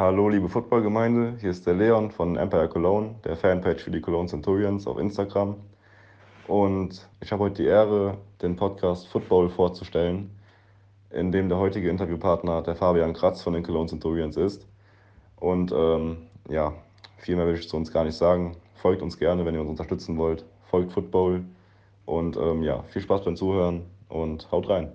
Hallo, liebe Footballgemeinde, hier ist der Leon von Empire Cologne, der Fanpage für die Cologne Centurions auf Instagram. Und ich habe heute die Ehre, den Podcast Football vorzustellen, in dem der heutige Interviewpartner der Fabian Kratz von den Cologne Centurions ist. Und ähm, ja, viel mehr will ich zu uns gar nicht sagen. Folgt uns gerne, wenn ihr uns unterstützen wollt. Folgt Football. Und ähm, ja, viel Spaß beim Zuhören und haut rein.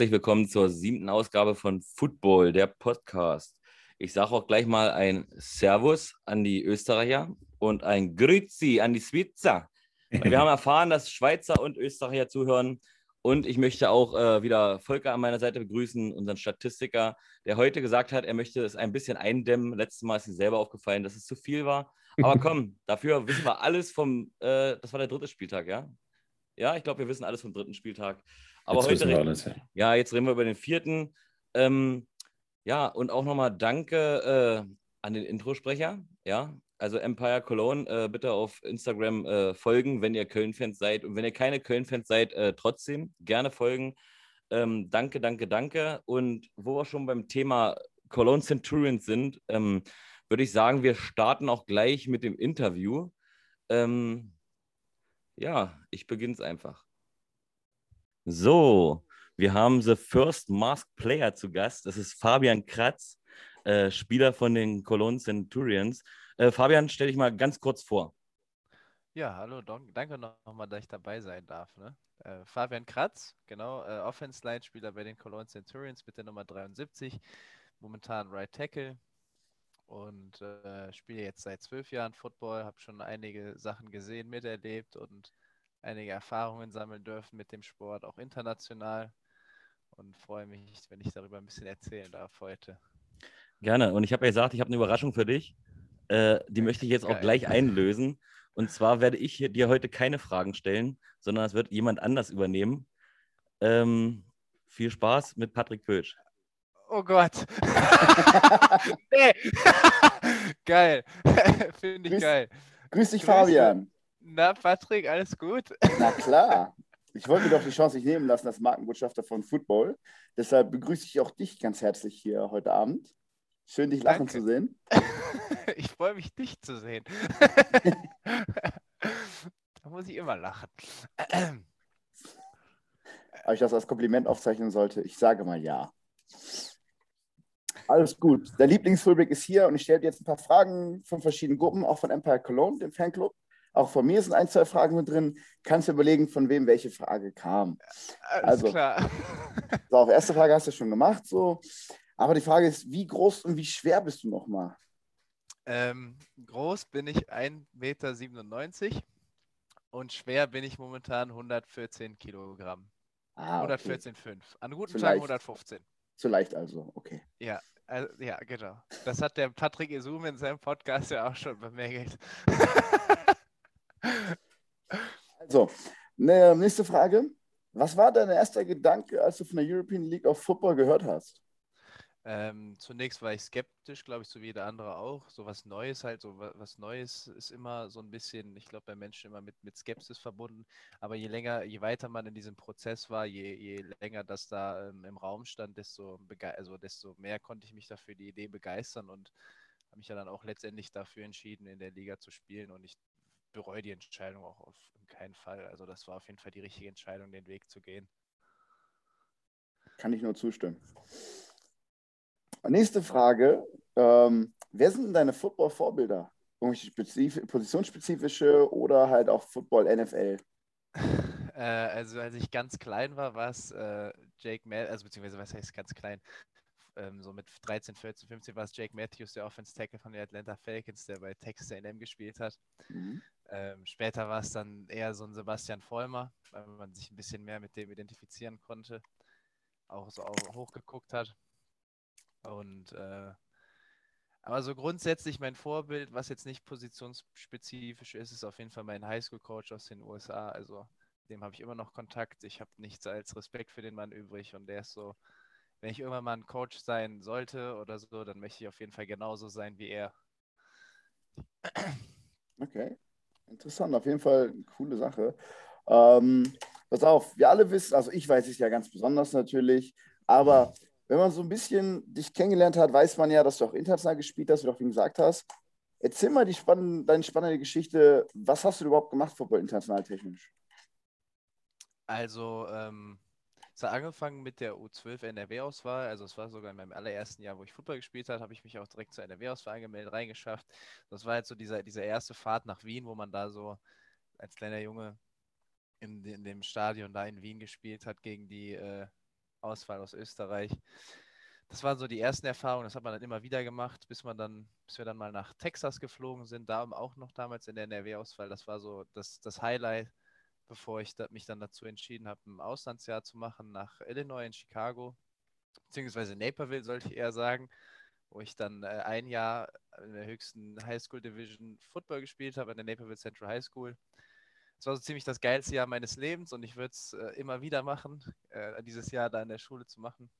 Herzlich willkommen zur siebten Ausgabe von Football, der Podcast. Ich sage auch gleich mal ein Servus an die Österreicher und ein Grüezi an die Schweizer. Wir haben erfahren, dass Schweizer und Österreicher zuhören. Und ich möchte auch äh, wieder Volker an meiner Seite begrüßen, unseren Statistiker, der heute gesagt hat, er möchte es ein bisschen eindämmen. Letztes Mal ist ihm selber aufgefallen, dass es zu viel war. Aber komm, dafür wissen wir alles vom, äh, das war der dritte Spieltag, ja? Ja, ich glaube, wir wissen alles vom dritten Spieltag. Aber Jetzt heute reden, alles, ja. ja, jetzt reden wir über den vierten. Ähm, ja, und auch nochmal danke äh, an den Introsprecher. Ja, also Empire Cologne, äh, bitte auf Instagram äh, folgen, wenn ihr Köln-Fans seid. Und wenn ihr keine Köln-Fans seid, äh, trotzdem gerne folgen. Ähm, danke, danke, danke. Und wo wir schon beim Thema Cologne Centurions sind, ähm, würde ich sagen, wir starten auch gleich mit dem Interview. Ähm, ja, ich beginne es einfach. So, wir haben The First Masked Player zu Gast. Das ist Fabian Kratz, äh, Spieler von den Cologne Centurions. Äh, Fabian, stell dich mal ganz kurz vor. Ja, hallo, don- danke nochmal, dass ich dabei sein darf. Ne? Äh, Fabian Kratz, genau, äh, Offense-Line-Spieler bei den Cologne Centurions mit der Nummer 73, momentan Right Tackle und äh, spiele jetzt seit zwölf Jahren Football, habe schon einige Sachen gesehen, miterlebt und einige Erfahrungen sammeln dürfen mit dem Sport, auch international und freue mich, wenn ich darüber ein bisschen erzählen darf heute. Gerne. Und ich habe ja gesagt, ich habe eine Überraschung für dich. Äh, die möchte ich jetzt auch Geil. gleich einlösen. Und zwar werde ich hier, dir heute keine Fragen stellen, sondern es wird jemand anders übernehmen. Ähm, viel Spaß mit Patrick Pötsch. Oh Gott! geil! Finde ich Grüß- geil. Grüß dich, Grüße. Fabian. Na, Patrick, alles gut? Na klar. Ich wollte mir doch die Chance nicht nehmen lassen als Markenbotschafter von Football. Deshalb begrüße ich auch dich ganz herzlich hier heute Abend. Schön, dich lachen Danke. zu sehen. Ich freue mich, dich zu sehen. da muss ich immer lachen. Aber ich das als Kompliment aufzeichnen sollte, ich sage mal ja. Alles gut. Der Lieblingsfullback ist hier und ich stelle dir jetzt ein paar Fragen von verschiedenen Gruppen, auch von Empire Cologne, dem Fanclub. Auch von mir sind ein, zwei Fragen mit drin. Kannst du überlegen, von wem welche Frage kam. Alles Also. klar. So, auf erste Frage hast du schon gemacht, so. Aber die Frage ist, wie groß und wie schwer bist du nochmal? Ähm, groß bin ich 1,97 Meter und schwer bin ich momentan 114 Kilogramm. Ah, okay. 114,5. An guten Tagen leicht. 115. Zu leicht also, okay. Ja, also, ja, genau. Das hat der Patrick Isum in seinem Podcast ja auch schon bemängelt. Also, ne, nächste Frage. Was war dein erster Gedanke, als du von der European League of Football gehört hast? Ähm, zunächst war ich skeptisch, glaube ich, so wie jeder andere auch. So was Neues halt, so wa- was Neues ist immer so ein bisschen, ich glaube, bei Menschen immer mit, mit Skepsis verbunden. Aber je länger, je weiter man in diesem Prozess war, je, je länger das da ähm, im Raum stand, desto, also desto mehr konnte ich mich dafür die Idee begeistern und habe mich ja dann auch letztendlich dafür entschieden, in der Liga zu spielen. Und ich bereue die Entscheidung auch auf keinen Fall. Also das war auf jeden Fall die richtige Entscheidung, den Weg zu gehen. Kann ich nur zustimmen. Nächste Frage. Ähm, wer sind denn deine Football-Vorbilder? Irgendwelche spezif positionsspezifische oder halt auch Football NFL? Äh, also als ich ganz klein war, war es äh, Jake Matthews, also beziehungsweise was heißt ganz klein? Ähm, so mit 13, 14, 15 war es Jake Matthews, der Offense Tackle von den Atlanta Falcons, der bei Texas A&M gespielt hat. Mhm. Ähm, später war es dann eher so ein Sebastian Vollmer, weil man sich ein bisschen mehr mit dem identifizieren konnte, auch so auch hochgeguckt hat. Und äh, aber so grundsätzlich mein Vorbild, was jetzt nicht positionsspezifisch ist, ist auf jeden Fall mein Highschool-Coach aus den USA. Also dem habe ich immer noch Kontakt. Ich habe nichts als Respekt für den Mann übrig und der ist so wenn ich irgendwann mal ein Coach sein sollte oder so, dann möchte ich auf jeden Fall genauso sein wie er. Okay, interessant. Auf jeden Fall eine coole Sache. Ähm, pass auf, wir alle wissen, also ich weiß es ja ganz besonders natürlich, aber wenn man so ein bisschen dich kennengelernt hat, weiß man ja, dass du auch international gespielt hast, wie du auch gesagt hast. Erzähl mal die spann deine spannende Geschichte. Was hast du überhaupt gemacht, Football international technisch? Also, ähm, es angefangen mit der U12 NRW-Auswahl. Also, es war sogar in meinem allerersten Jahr, wo ich Football gespielt habe, habe ich mich auch direkt zur NRW-Auswahl angemeldet, reingeschafft. Das war halt so dieser, diese erste Fahrt nach Wien, wo man da so als kleiner Junge in, in dem Stadion da in Wien gespielt hat gegen die äh, Auswahl aus Österreich. Das waren so die ersten Erfahrungen, das hat man dann immer wieder gemacht, bis man dann, bis wir dann mal nach Texas geflogen sind, da auch noch damals in der NRW-Auswahl. Das war so das, das Highlight, bevor ich mich dann dazu entschieden habe, ein Auslandsjahr zu machen nach Illinois in Chicago, beziehungsweise Naperville, sollte ich eher sagen, wo ich dann äh, ein Jahr in der höchsten High School Division Football gespielt habe, an der Naperville Central High School. Es war so ziemlich das geilste Jahr meines Lebens und ich würde es äh, immer wieder machen, äh, dieses Jahr da in der Schule zu machen.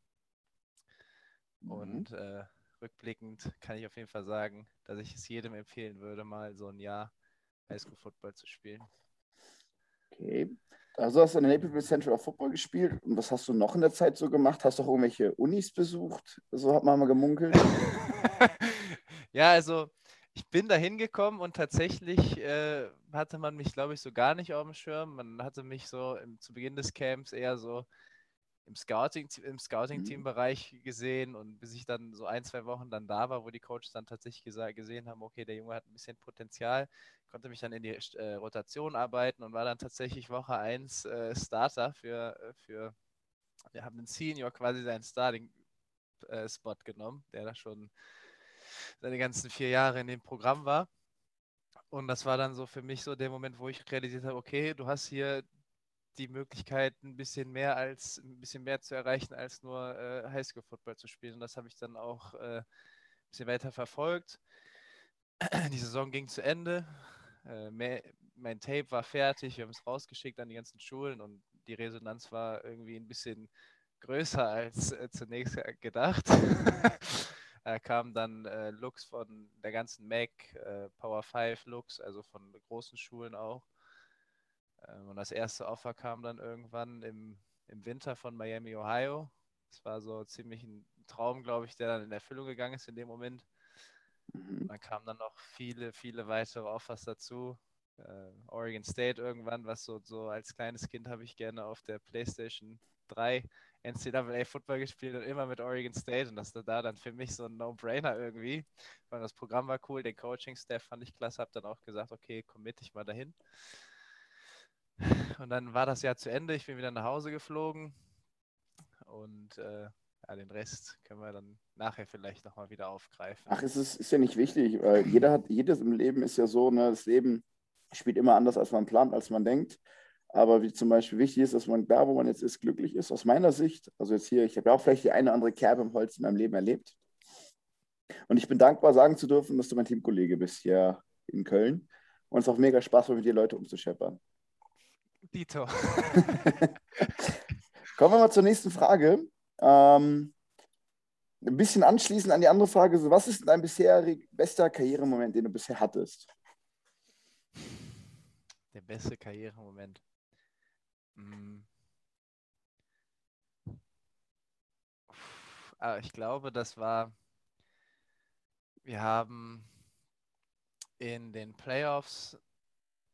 Mhm. Und äh, rückblickend kann ich auf jeden Fall sagen, dass ich es jedem empfehlen würde, mal so ein Jahr Highschool Football zu spielen. Okay. Also hast du in der Naperville Central of Football gespielt. Und was hast du noch in der Zeit so gemacht? Hast du auch irgendwelche Unis besucht? So hat man mal gemunkelt. ja, also ich bin da hingekommen und tatsächlich äh, hatte man mich, glaube ich, so gar nicht auf dem Schirm. Man hatte mich so im, zu Beginn des Camps eher so im Scouting, im Scouting-Team-Bereich mhm. gesehen und bis ich dann so ein, zwei Wochen dann da war, wo die Coaches dann tatsächlich gesehen haben, okay, der Junge hat ein bisschen Potenzial, konnte mich dann in die äh, Rotation arbeiten und war dann tatsächlich Woche 1 äh, Starter für, äh, für, wir haben den Senior quasi seinen Starting-Spot äh, genommen, der da schon seine ganzen vier Jahre in dem Programm war. Und das war dann so für mich so der Moment, wo ich realisiert habe, okay, du hast hier die Möglichkeit, ein bisschen mehr als ein bisschen mehr zu erreichen, als nur äh, Highschool-Football zu spielen. Und das habe ich dann auch äh, ein bisschen weiter verfolgt. Die Saison ging zu Ende. Äh, mehr, mein Tape war fertig, wir haben es rausgeschickt an die ganzen Schulen und die Resonanz war irgendwie ein bisschen größer als äh, zunächst gedacht. Da kamen dann äh, Looks von der ganzen Mac, äh, Power 5 Looks, also von großen Schulen auch. Ähm, und das erste Offer kam dann irgendwann im, im Winter von Miami, Ohio. Das war so ziemlich ein Traum, glaube ich, der dann in Erfüllung gegangen ist in dem Moment. Mhm. Dann kamen dann noch viele, viele weitere Offers dazu. Äh, Oregon State irgendwann, was so, so als kleines Kind habe ich gerne auf der PlayStation 3 NCAA Football gespielt und immer mit Oregon State und das war da dann für mich so ein No-Brainer irgendwie, weil das Programm war cool, den Coaching-Staff fand ich klasse, habe dann auch gesagt, okay, commit ich mal dahin. Und dann war das Jahr zu Ende, ich bin wieder nach Hause geflogen und äh, ja, den Rest können wir dann nachher vielleicht nochmal wieder aufgreifen. Ach, es ist, ist ja nicht wichtig, weil jeder hat, jedes im Leben ist ja so, ne, das Leben spielt immer anders, als man plant, als man denkt. Aber wie zum Beispiel wichtig ist, dass man da, wo man jetzt ist, glücklich ist. Aus meiner Sicht, also jetzt hier, ich habe ja auch vielleicht die eine oder andere Kerbe im Holz in meinem Leben erlebt. Und ich bin dankbar, sagen zu dürfen, dass du mein Teamkollege bist hier in Köln. Und es ist auch mega Spaß, mit dir Leute umzuscheppern. Dito. Kommen wir mal zur nächsten Frage. Ähm, ein bisschen anschließend an die andere Frage: Was ist dein bisherig bester Karrieremoment, den du bisher hattest? Der beste Karrieremoment. Hm. Ah, ich glaube, das war, wir haben in den Playoffs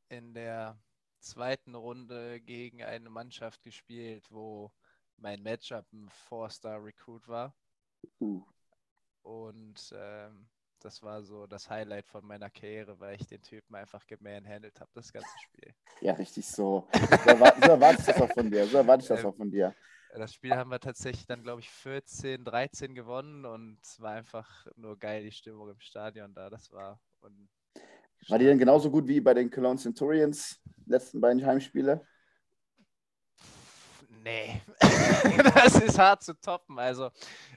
in der zweiten Runde gegen eine Mannschaft gespielt, wo mein Matchup ein Four-Star-Recruit war. Uh. Und ähm, das war so das Highlight von meiner Karriere, weil ich den Typen einfach gemanhandelt habe, das ganze Spiel. Ja, richtig so. So, erwarte, so erwarte ich das auch von dir. So erwarte ich das ähm, auch von dir. Das Spiel haben wir tatsächlich dann, glaube ich, 14, 13 gewonnen und es war einfach nur geil, die Stimmung im Stadion da. Das war. War die denn genauso gut wie bei den Cologne Centurions, letzten beiden Heimspiele? Nee, das ist hart zu toppen. Also,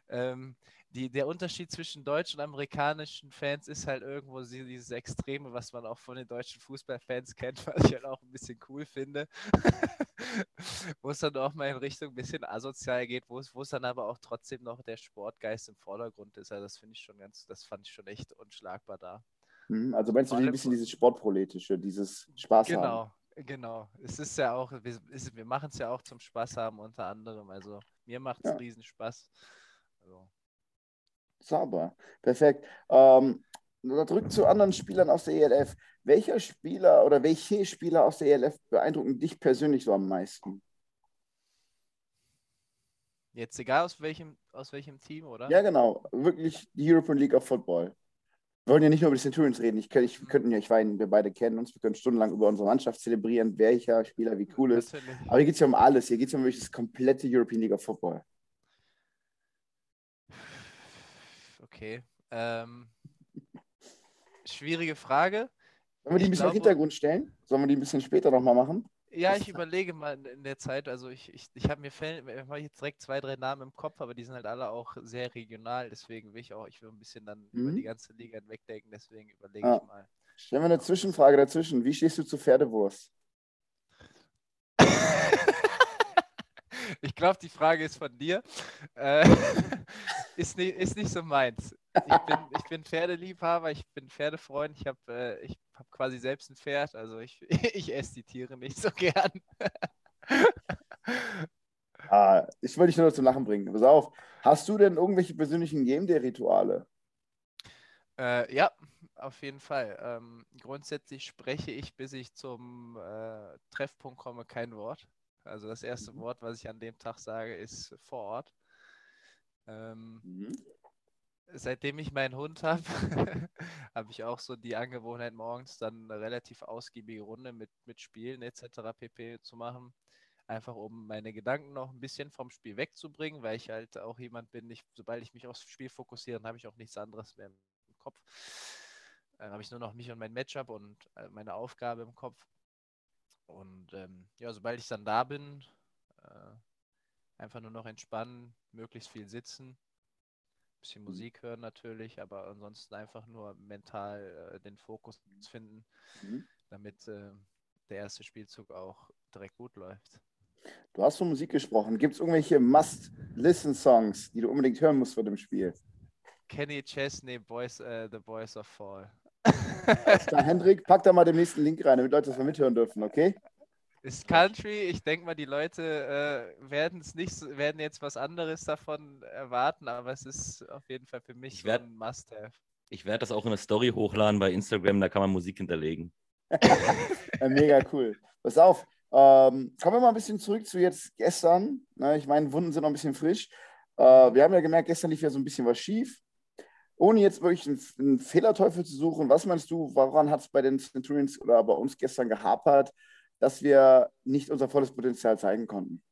ähm, die, der Unterschied zwischen deutschen und amerikanischen Fans ist halt irgendwo dieses Extreme, was man auch von den deutschen Fußballfans kennt, was ich halt auch ein bisschen cool finde. wo es dann auch mal in Richtung ein bisschen asozial geht, wo es, dann aber auch trotzdem noch der Sportgeist im Vordergrund ist. Also das finde ich schon ganz, das fand ich schon echt unschlagbar da. Mhm, also meinst du ein bisschen dieses Sportproletische, dieses Spaß genau, haben? Genau, genau. Es ist ja auch, wir, wir machen es ja auch zum Spaß haben unter anderem. Also mir macht es ja. riesen Spaß. Also. Sauber, perfekt. Ähm, zurück zu anderen Spielern aus der ELF. Welcher Spieler oder welche Spieler aus der ELF beeindrucken dich persönlich so am meisten? Jetzt egal aus welchem, aus welchem Team, oder? Ja, genau. Wirklich die European League of Football. Wir wollen ja nicht nur über die Centurions reden. Ich, ich, wir könnten ja, ich meine, wir beide kennen uns, wir können stundenlang über unsere Mannschaft zelebrieren, welcher Spieler wie cool ist. Aber hier geht es ja um alles. Hier geht es ja um wirklich das komplette European League of Football. Okay. Ähm, schwierige Frage. Sollen wir die ein bisschen glaube, im Hintergrund stellen? Sollen wir die ein bisschen später nochmal machen? Ja, ich überlege mal in der Zeit. Also ich, ich, ich habe mir Fällen, habe jetzt direkt zwei, drei Namen im Kopf, aber die sind halt alle auch sehr regional. Deswegen will ich auch, ich will ein bisschen dann mhm. über die ganze Liga wegdenken. Deswegen überlege ah. ich mal. Stellen wir eine Zwischenfrage dazwischen. Wie stehst du zu Pferdewurst? ich glaube, die Frage ist von dir. Äh, ist, nicht, ist nicht so meins. Ich bin, ich bin Pferdeliebhaber, ich bin Pferdefreund, ich habe äh, hab quasi selbst ein Pferd, also ich, ich esse die Tiere nicht so gern. ah, ich wollte dich nur zum Lachen bringen. Pass auf, hast du denn irgendwelche persönlichen Game Day-Rituale? Äh, ja, auf jeden Fall. Ähm, grundsätzlich spreche ich, bis ich zum äh, Treffpunkt komme, kein Wort. Also das erste mhm. Wort, was ich an dem Tag sage, ist vor Ort. Ähm, mhm. Seitdem ich meinen Hund habe, habe ich auch so die Angewohnheit, morgens dann eine relativ ausgiebige Runde mit, mit Spielen etc. pp. zu machen. Einfach um meine Gedanken noch ein bisschen vom Spiel wegzubringen, weil ich halt auch jemand bin, ich, sobald ich mich aufs Spiel fokussiere, dann habe ich auch nichts anderes mehr im Kopf. Dann habe ich nur noch mich und mein Matchup und äh, meine Aufgabe im Kopf. Und ähm, ja, sobald ich dann da bin, äh, einfach nur noch entspannen, möglichst viel sitzen, bisschen mhm. Musik hören natürlich, aber ansonsten einfach nur mental äh, den Fokus finden, mhm. damit äh, der erste Spielzug auch direkt gut läuft. Du hast von Musik gesprochen. Gibt es irgendwelche Must-Listen-Songs, die du unbedingt hören musst vor dem Spiel? Kenny Chesney, Boys, uh, The Boys of Fall. Klar, Hendrik, pack da mal den nächsten Link rein, damit Leute das mal mithören dürfen, okay? Ist Country, ich denke mal, die Leute äh, werden es nicht, werden jetzt was anderes davon erwarten, aber es ist auf jeden Fall für mich werd, ein Must-Have. Ich werde das auch in eine Story hochladen bei Instagram, da kann man Musik hinterlegen. mega cool. Pass auf, ähm, kommen wir mal ein bisschen zurück zu jetzt gestern. Ne, ich meine, Wunden sind noch ein bisschen frisch. Äh, wir haben ja gemerkt, gestern lief ja so ein bisschen was schief ohne jetzt wirklich einen, einen Fehlerteufel zu suchen, was meinst du, woran hat es bei den Centurions oder bei uns gestern gehapert, dass wir nicht unser volles Potenzial zeigen konnten?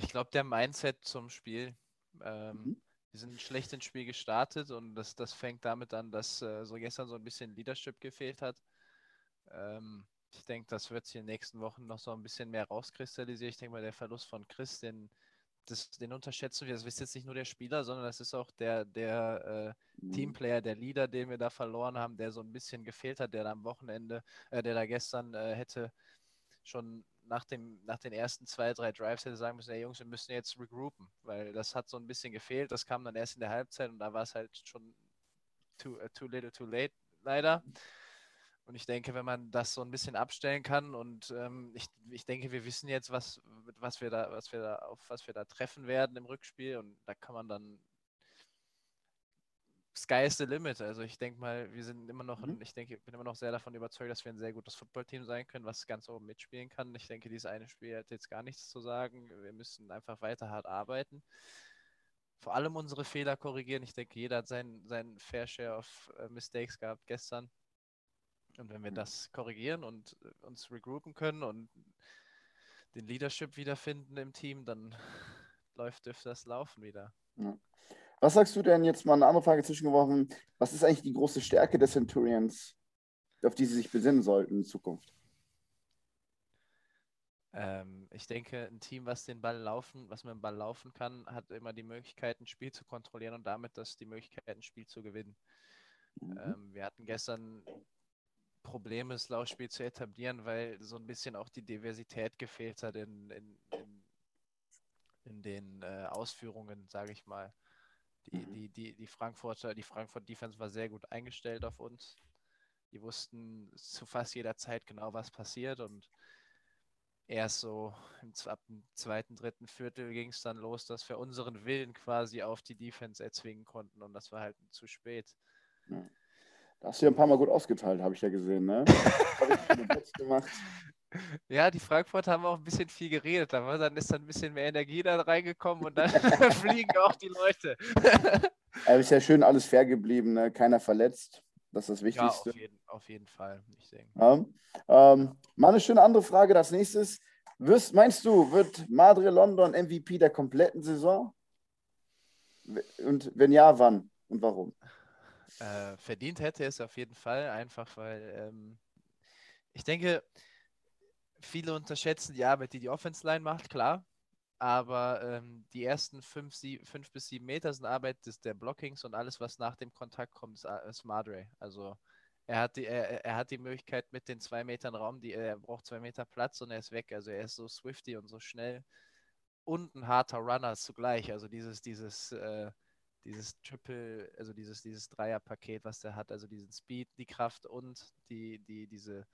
Ich glaube, der Mindset zum Spiel. Ähm, mhm. Wir sind schlecht ins Spiel gestartet und das, das fängt damit an, dass äh, so gestern so ein bisschen Leadership gefehlt hat. Ähm, ich denke, das wird sich in den nächsten Wochen noch so ein bisschen mehr rauskristallisieren. Ich denke mal, der Verlust von Chris, den das, den unterschätzen wir. Das ist jetzt nicht nur der Spieler, sondern das ist auch der, der äh, mhm. Teamplayer, der Leader, den wir da verloren haben, der so ein bisschen gefehlt hat, der da am Wochenende, äh, der da gestern äh, hätte schon nach, dem, nach den ersten zwei, drei Drives hätte sagen müssen, hey Jungs, wir müssen jetzt regroupen, weil das hat so ein bisschen gefehlt. Das kam dann erst in der Halbzeit und da war es halt schon too, uh, too little, too late, leider. Und ich denke, wenn man das so ein bisschen abstellen kann und ähm, ich, ich denke, wir wissen jetzt, was, was wir da, was wir da, auf was wir da treffen werden im Rückspiel und da kann man dann Sky is the limit. Also ich denke mal, wir sind immer noch, mhm. ich denke, ich bin immer noch sehr davon überzeugt, dass wir ein sehr gutes Footballteam sein können, was ganz oben mitspielen kann. Ich denke, dieses eine Spiel hat jetzt gar nichts zu sagen. Wir müssen einfach weiter hart arbeiten. Vor allem unsere Fehler korrigieren. Ich denke, jeder hat seinen, seinen Fair Share of uh, Mistakes gehabt gestern. Und wenn wir das korrigieren und äh, uns regroupen können und den Leadership wiederfinden im Team, dann läuft, dürfte das laufen wieder. Ja. Was sagst du denn jetzt mal eine andere Frage zwischengeworfen? Was ist eigentlich die große Stärke des Centurions, auf die sie sich besinnen sollten in Zukunft? Ähm, ich denke, ein Team, was den Ball laufen, was mit dem Ball laufen kann, hat immer die Möglichkeit, ein Spiel zu kontrollieren und damit das die Möglichkeit, ein Spiel zu gewinnen. Mhm. Ähm, wir hatten gestern Probleme, das Laufspiel zu etablieren, weil so ein bisschen auch die Diversität gefehlt hat in, in, in, in den äh, Ausführungen, sage ich mal. Die, Mhm. die, die, die Frankfurter, die Frankfurt Defense war sehr gut eingestellt auf uns. Die wussten zu fast jeder Zeit genau, was passiert und erst so im, ab dem zweiten, dritten Viertel ging es dann los, dass wir unseren Willen quasi auf die Defense erzwingen konnten und das war halt zu spät. Da hast du ja ein paar Mal gut ausgeteilt, habe ich ja gesehen. Ne? Hab ich gemacht. Ja, die Frankfurter haben auch ein bisschen viel geredet, aber dann ist dann ein bisschen mehr Energie da reingekommen und dann fliegen auch die Leute. Aber ist ja schön alles fair geblieben, ne? keiner verletzt. Das ist das Ja, Wichtigste. auf jeden, auf jeden Fall. Ich denke. Ja. Ähm, mal eine schöne andere Frage. Das nächste ist: wirst, Meinst du, wird Madre London MVP der kompletten Saison? Und wenn ja, wann und warum? Äh, verdient hätte es auf jeden Fall, einfach weil ähm, ich denke, viele unterschätzen die Arbeit, die die Offense Line macht, klar. Aber ähm, die ersten fünf, sie, fünf bis sieben Meter sind Arbeit des, der Blockings und alles, was nach dem Kontakt kommt, ist, ist Madre. Also er hat, die, er, er hat die Möglichkeit mit den zwei Metern Raum, die, er braucht zwei Meter Platz und er ist weg. Also er ist so swifty und so schnell und ein harter Runner zugleich. Also dieses, dieses, äh, dieses Triple, also dieses, dieses Dreierpaket, was der hat, also diesen Speed, die Kraft und die, die, diese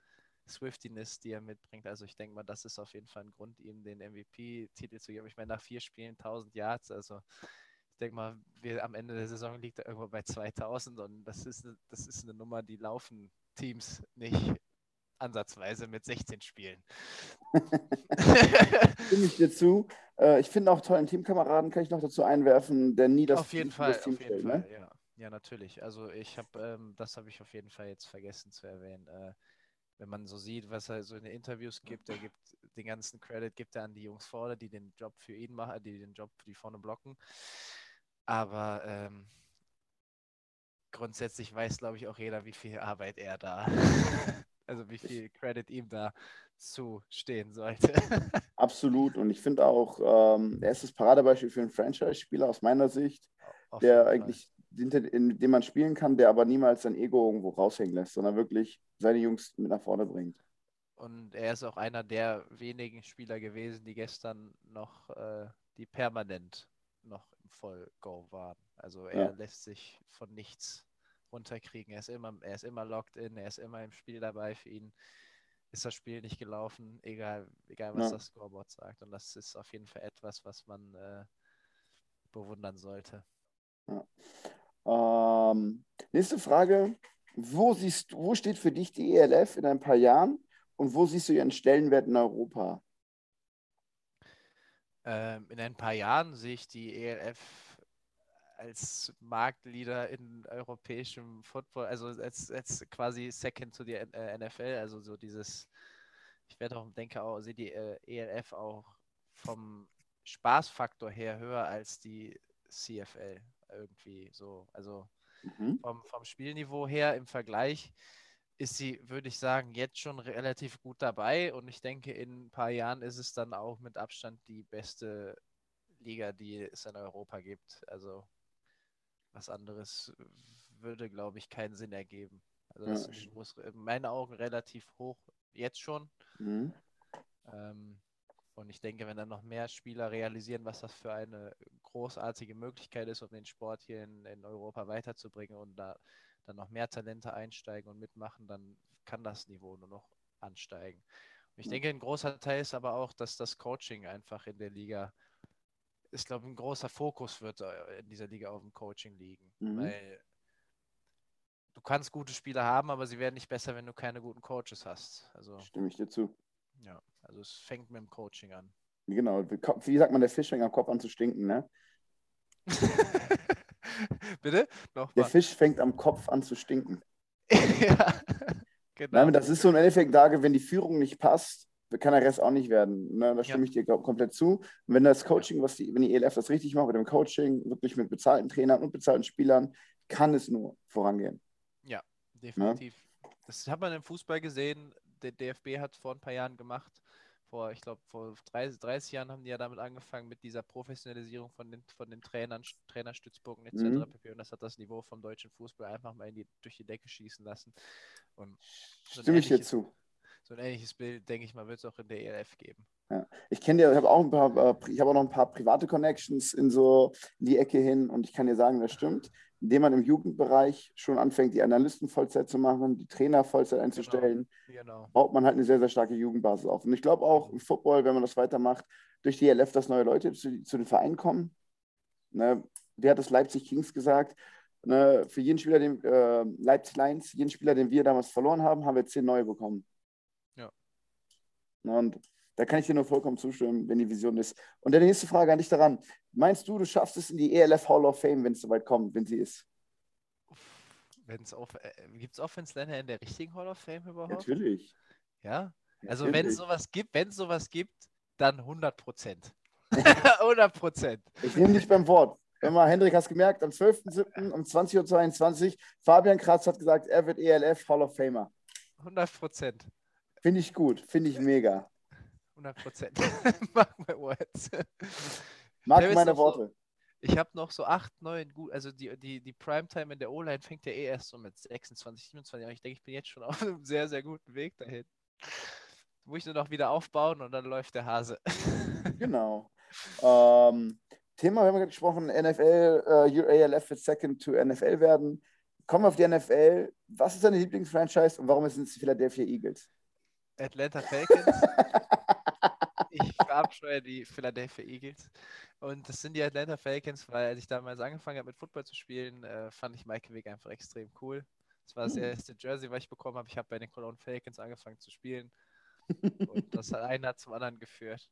Swiftiness, die er mitbringt. Also ich denke mal, das ist auf jeden Fall ein Grund, ihm den MVP-Titel zu geben. Ich meine, nach vier Spielen 1000 Yards, also ich denke mal, wir, am Ende der Saison liegt er irgendwo bei 2000 und das ist, eine- das ist eine Nummer, die laufen Teams nicht ansatzweise mit 16 Spielen. Stimme ich dir zu. Äh, ich finde auch tollen Teamkameraden, kann ich noch dazu einwerfen, der nie das auf jeden nie Fall, Team auf jeden stellt, Fall, ne? ja. Ja, natürlich. Also ich habe, ähm, das habe ich auf jeden Fall jetzt vergessen zu erwähnen. Äh, wenn man so sieht, was er so in den Interviews gibt, er gibt den ganzen Credit gibt er an die Jungs vorne, die den Job für ihn machen, die den Job für die vorne blocken. Aber ähm, grundsätzlich weiß, glaube ich, auch jeder, wie viel Arbeit er da, also wie viel Credit ihm da zustehen sollte. Absolut. Und ich finde auch, ähm, er ist das Paradebeispiel für einen Franchise-Spieler aus meiner Sicht, Auf der eigentlich, in dem man spielen kann, der aber niemals sein Ego irgendwo raushängen lässt, sondern wirklich seine Jungs mit nach vorne bringt. Und er ist auch einer der wenigen Spieler gewesen, die gestern noch, äh, die permanent noch im Voll-Go waren. Also er Ja. lässt sich von nichts runterkriegen. Er ist immer, er ist immer locked in, er ist immer im Spiel dabei. Für ihn ist das Spiel nicht gelaufen, egal, egal was Ja. das Scoreboard sagt. Und das ist auf jeden Fall etwas, was man äh, bewundern sollte. Ähm, nächste Frage. Wo siehst wo steht für dich die ELF in ein paar Jahren und wo siehst du ihren Stellenwert in Europa? Ähm, in ein paar Jahren sehe ich die ELF als Marktleader in europäischem Football, also als, als quasi Second to the äh, NFL, also so dieses, ich werde auch, denke auch, sehe die äh, ELF auch vom Spaßfaktor her höher als die CFL irgendwie so, also Mhm. vom, vom Spielniveau her im Vergleich ist sie, würde ich sagen, jetzt schon relativ gut dabei. Und ich denke, in ein paar Jahren ist es dann auch mit Abstand die beste Liga, die es in Europa gibt. Also was anderes würde, glaube ich, keinen Sinn ergeben. Also das Ja. ist Niveau in meinen Augen relativ hoch jetzt schon. Mhm. Ähm, und ich denke, wenn dann noch mehr Spieler realisieren, was das für eine großartige Möglichkeit ist, um den Sport hier in, in Europa weiterzubringen und da dann noch mehr Talente einsteigen und mitmachen, dann kann das Niveau nur noch ansteigen. Und ich Ja. denke, ein großer Teil ist aber auch, dass das Coaching einfach in der Liga, ich glaube, ein großer Fokus wird äh, in dieser Liga auf dem Coaching liegen. Mhm. Weil du kannst gute Spieler haben, aber sie werden nicht besser, wenn du keine guten Coaches hast. Also Stimme ich dir zu. ja, also es fängt mit dem Coaching an. Genau. Wie sagt man, der Fisch fängt am Kopf an zu stinken, ne? Bitte? Der Nochmal. Fisch fängt am Kopf an zu stinken. ja, genau. Nein, das ist so im Endeffekt Lage, wenn die Führung nicht passt, kann der Rest auch nicht werden. Ne, da stimme Ja. ich dir komplett zu. Und wenn das Coaching, was die, wenn die ELF das richtig macht, mit dem Coaching, wirklich mit bezahlten Trainern und bezahlten Spielern, kann es nur vorangehen. Definitiv. Das hat man im Fußball gesehen. Der DFB hat vor ein paar Jahren gemacht, vor, ich glaube, vor 30, 30 Jahren haben die ja damit angefangen, mit dieser Professionalisierung von den, von den Trainern, Trainerstützpunkten etc. Mhm. pp. Und das hat das Niveau vom deutschen Fußball einfach mal in die, durch die Decke schießen lassen. Und so Stimme ich dir zu. So ein ähnliches Bild, denke ich mal, wird es auch in der ELF geben. Ja. Ich kenne dir, ich habe auch ein paar, äh, ich habe auch noch ein paar private Connections in so in die Ecke hin und ich kann dir sagen, das stimmt. Indem man im Jugendbereich schon anfängt, die Analysten Vollzeit zu machen, die Trainer Vollzeit einzustellen, Genau. baut man halt eine sehr, sehr starke Jugendbasis auf. Und ich glaube auch im Football, wenn man das weitermacht, durch die ELF, dass neue Leute zu, zu den Vereinen kommen. Ne, wer hat das Leipzig Kings gesagt? Ne, für jeden Spieler, den äh, Leipzig Lions, jeden Spieler, den wir damals verloren haben, haben wir zehn neue bekommen. Ne, und da kann ich dir nur vollkommen zustimmen, wenn die Vision ist. Und dann die nächste Frage an dich daran. Meinst du, du schaffst es in die ELF Hall of Fame, wenn es soweit kommt, wenn sie ist? Wenn's auf, äh, Gibt es Offense-Länder in der richtigen Hall of Fame überhaupt? Natürlich. Ja? Also wenn es sowas gibt, wenn es sowas gibt, dann 100 Prozent. 100 Prozent. Ich nehme dich beim Wort. Mal, Hendrik, hast gemerkt, am 12.07. um 20.22 Uhr, Fabian Kratz hat gesagt, er wird ELF Hall of Famer. 100 Prozent. Finde ich gut, finde ich mega. 100 Prozent. Mach my words. Mag meine so- Worte. Ich habe noch so 8, 9, gut, also die, die, die Primetime in der O-Line fängt ja eh erst so mit 26, 27 an. Ich denke, ich bin jetzt schon auf einem sehr, sehr guten Weg dahin. Muss ich nur noch wieder aufbauen und dann läuft der Hase. Genau. Ähm, Thema, wir haben gerade gesprochen, NFL, äh, ALF wird Second to NFL werden. Kommen wir auf die NFL. Was ist deine Lieblingsfranchise und warum sind es die Philadelphia Eagles? Atlanta Falcons. Ich verabscheue die Philadelphia Eagles. Und das sind die Atlanta Falcons, weil als ich damals angefangen habe mit Football zu spielen, äh, fand ich Michael Vick einfach extrem cool. Das war das Hm. erste Jersey, was ich bekommen habe. Ich habe bei den Cologne Falcons angefangen zu spielen. Und das hat einer zum anderen geführt.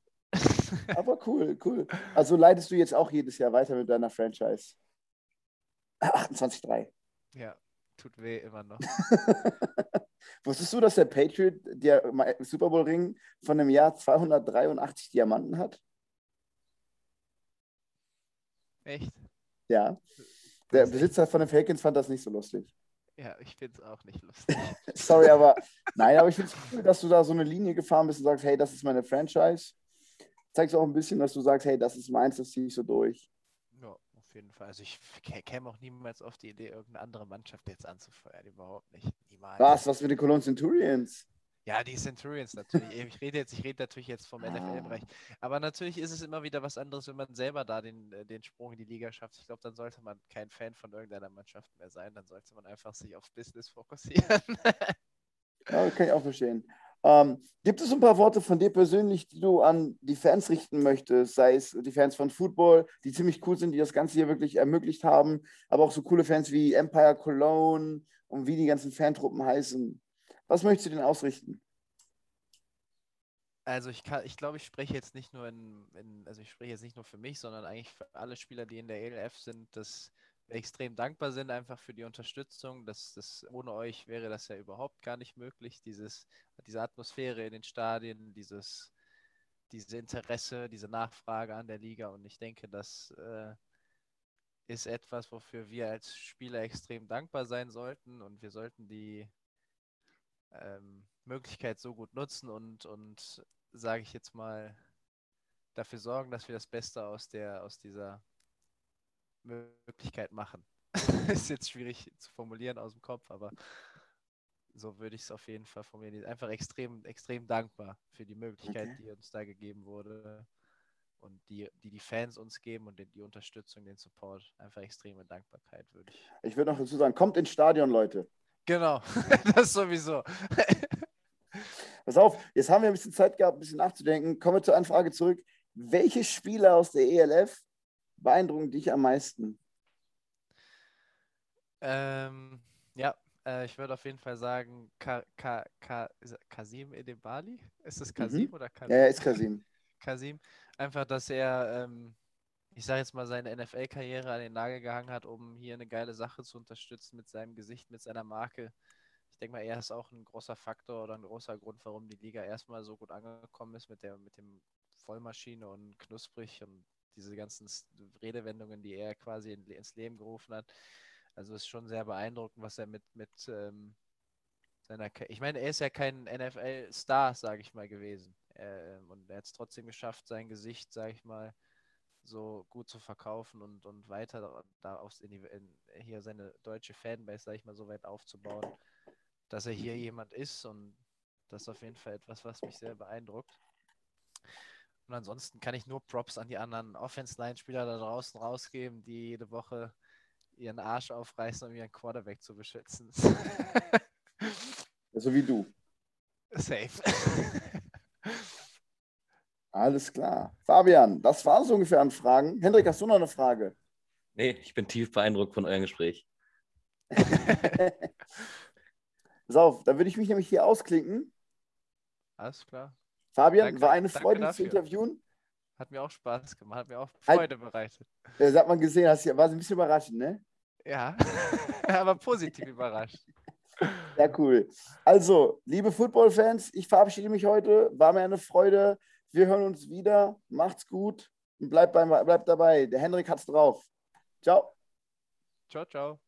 Aber cool, cool. Also leitest du jetzt auch jedes Jahr weiter mit deiner Franchise? 28-3. ja, tut weh immer noch. Wusstest du, dass der Patriot der Super Bowl Ring von dem Jahr 283 Diamanten hat? Echt? Ja. Der Besitzer von den Falcons fand das nicht so lustig. Ja, ich finde es auch nicht lustig. Sorry, aber nein, aber ich finde es cool, dass du da so eine Linie gefahren bist und sagst, hey, das ist meine Franchise. Zeigst auch ein bisschen, dass du sagst, hey, das ist meins, das ziehe ich so durch. Jeden Fall. Also ich kä- käme auch niemals auf die Idee, irgendeine andere Mannschaft jetzt anzufeuern. Überhaupt nicht. Niemals. Was? Was mit den Cologne Centurions? Ja, die Centurions natürlich. Ich rede jetzt, ich rede natürlich jetzt vom Ah. NFL-Bereich. Aber natürlich ist es immer wieder was anderes, wenn man selber da den, äh, den Sprung in die Liga schafft. Ich glaube, dann sollte man kein Fan von irgendeiner Mannschaft mehr sein. Dann sollte man einfach sich aufs Business fokussieren. Ja, kann ich auch verstehen. Ähm, gibt es ein paar Worte von dir persönlich, die du an die Fans richten möchtest, sei es die Fans von Football, die ziemlich cool sind, die das Ganze hier wirklich ermöglicht haben, aber auch so coole Fans wie Empire Cologne und wie die ganzen Fantruppen heißen. Was möchtest du denn ausrichten? Also ich ich glaube, ich spreche jetzt nicht nur in, in, also ich spreche jetzt nicht nur für mich, sondern eigentlich für alle Spieler, die in der ELF sind, dass extrem dankbar sind einfach für die Unterstützung. Das, das, ohne euch wäre das ja überhaupt gar nicht möglich. Dieses, diese Atmosphäre in den Stadien, dieses, diese Interesse, diese Nachfrage an der Liga. Und ich denke, das äh, ist etwas, wofür wir als Spieler extrem dankbar sein sollten. Und wir sollten die ähm, Möglichkeit so gut nutzen und, und sage ich jetzt mal, dafür sorgen, dass wir das Beste aus der, aus dieser Möglichkeit machen. ist jetzt schwierig zu formulieren aus dem Kopf, aber so würde ich es auf jeden Fall formulieren. Einfach extrem, extrem dankbar für die Möglichkeit, Okay. die uns da gegeben wurde und die, die die Fans uns geben und die, die Unterstützung, den Support. Einfach extreme Dankbarkeit, würde ich. Ich würde noch dazu sagen, kommt ins Stadion, Leute. Genau, das sowieso. Pass auf, jetzt haben wir ein bisschen Zeit gehabt, ein bisschen nachzudenken. Kommen wir zur Anfrage zurück. Welche Spieler aus der ELF beeindrucken dich am meisten? Ähm, ja, äh, ich würde auf jeden Fall sagen, Ka Ka Ka Kasim Edebali? Ist es Kasim oder Kasim? Mhm. Ja, ja, ist Kasim. Kasim. Einfach, dass er, ähm, ich sage jetzt mal, seine NFL-Karriere an den Nagel gehangen hat, um hier eine geile Sache zu unterstützen mit seinem Gesicht, mit seiner Marke. Ich denke mal, er ist auch ein großer Faktor oder ein großer Grund, warum die Liga erstmal so gut angekommen ist mit der, mit dem Vollmaschine und knusprig und diese ganzen Redewendungen, die er quasi in, ins Leben gerufen hat. Also es ist schon sehr beeindruckend, was er mit, mit ähm, seiner, Ka- ich meine, er ist ja kein NFL-Star, sage ich mal, gewesen. Äh, und er hat es trotzdem geschafft, sein Gesicht, sage ich mal, so gut zu verkaufen und, und weiter da aufs, in die, in, hier seine deutsche Fanbase, sage ich mal, so weit aufzubauen, dass er hier jemand ist und das ist auf jeden Fall etwas, was mich sehr beeindruckt. Und ansonsten kann ich nur Props an die anderen Offense-Line-Spieler da draußen rausgeben, die jede Woche ihren Arsch aufreißen, um ihren Quarterback zu beschützen. so wie du. Safe. Alles klar. Fabian, das war so ungefähr an Fragen. Hendrik, hast du noch eine Frage? Nee, ich bin tief beeindruckt von eurem Gespräch. Pass auf, da würde ich mich nämlich hier ausklinken. Alles klar. Fabian, danke, war eine Freude, dich zu interviewen. Hat mir auch Spaß gemacht, hat mir auch Freude halt, bereitet. Das hat man gesehen, hast, war ein bisschen überraschend, ne? Ja, aber positiv überrascht. Sehr cool. Also, liebe Football-Fans, ich verabschiede mich heute. War mir eine Freude. Wir hören uns wieder. Macht's gut und bleibt, bei, bleibt dabei. Der Henrik hat's drauf. Ciao. Ciao, ciao.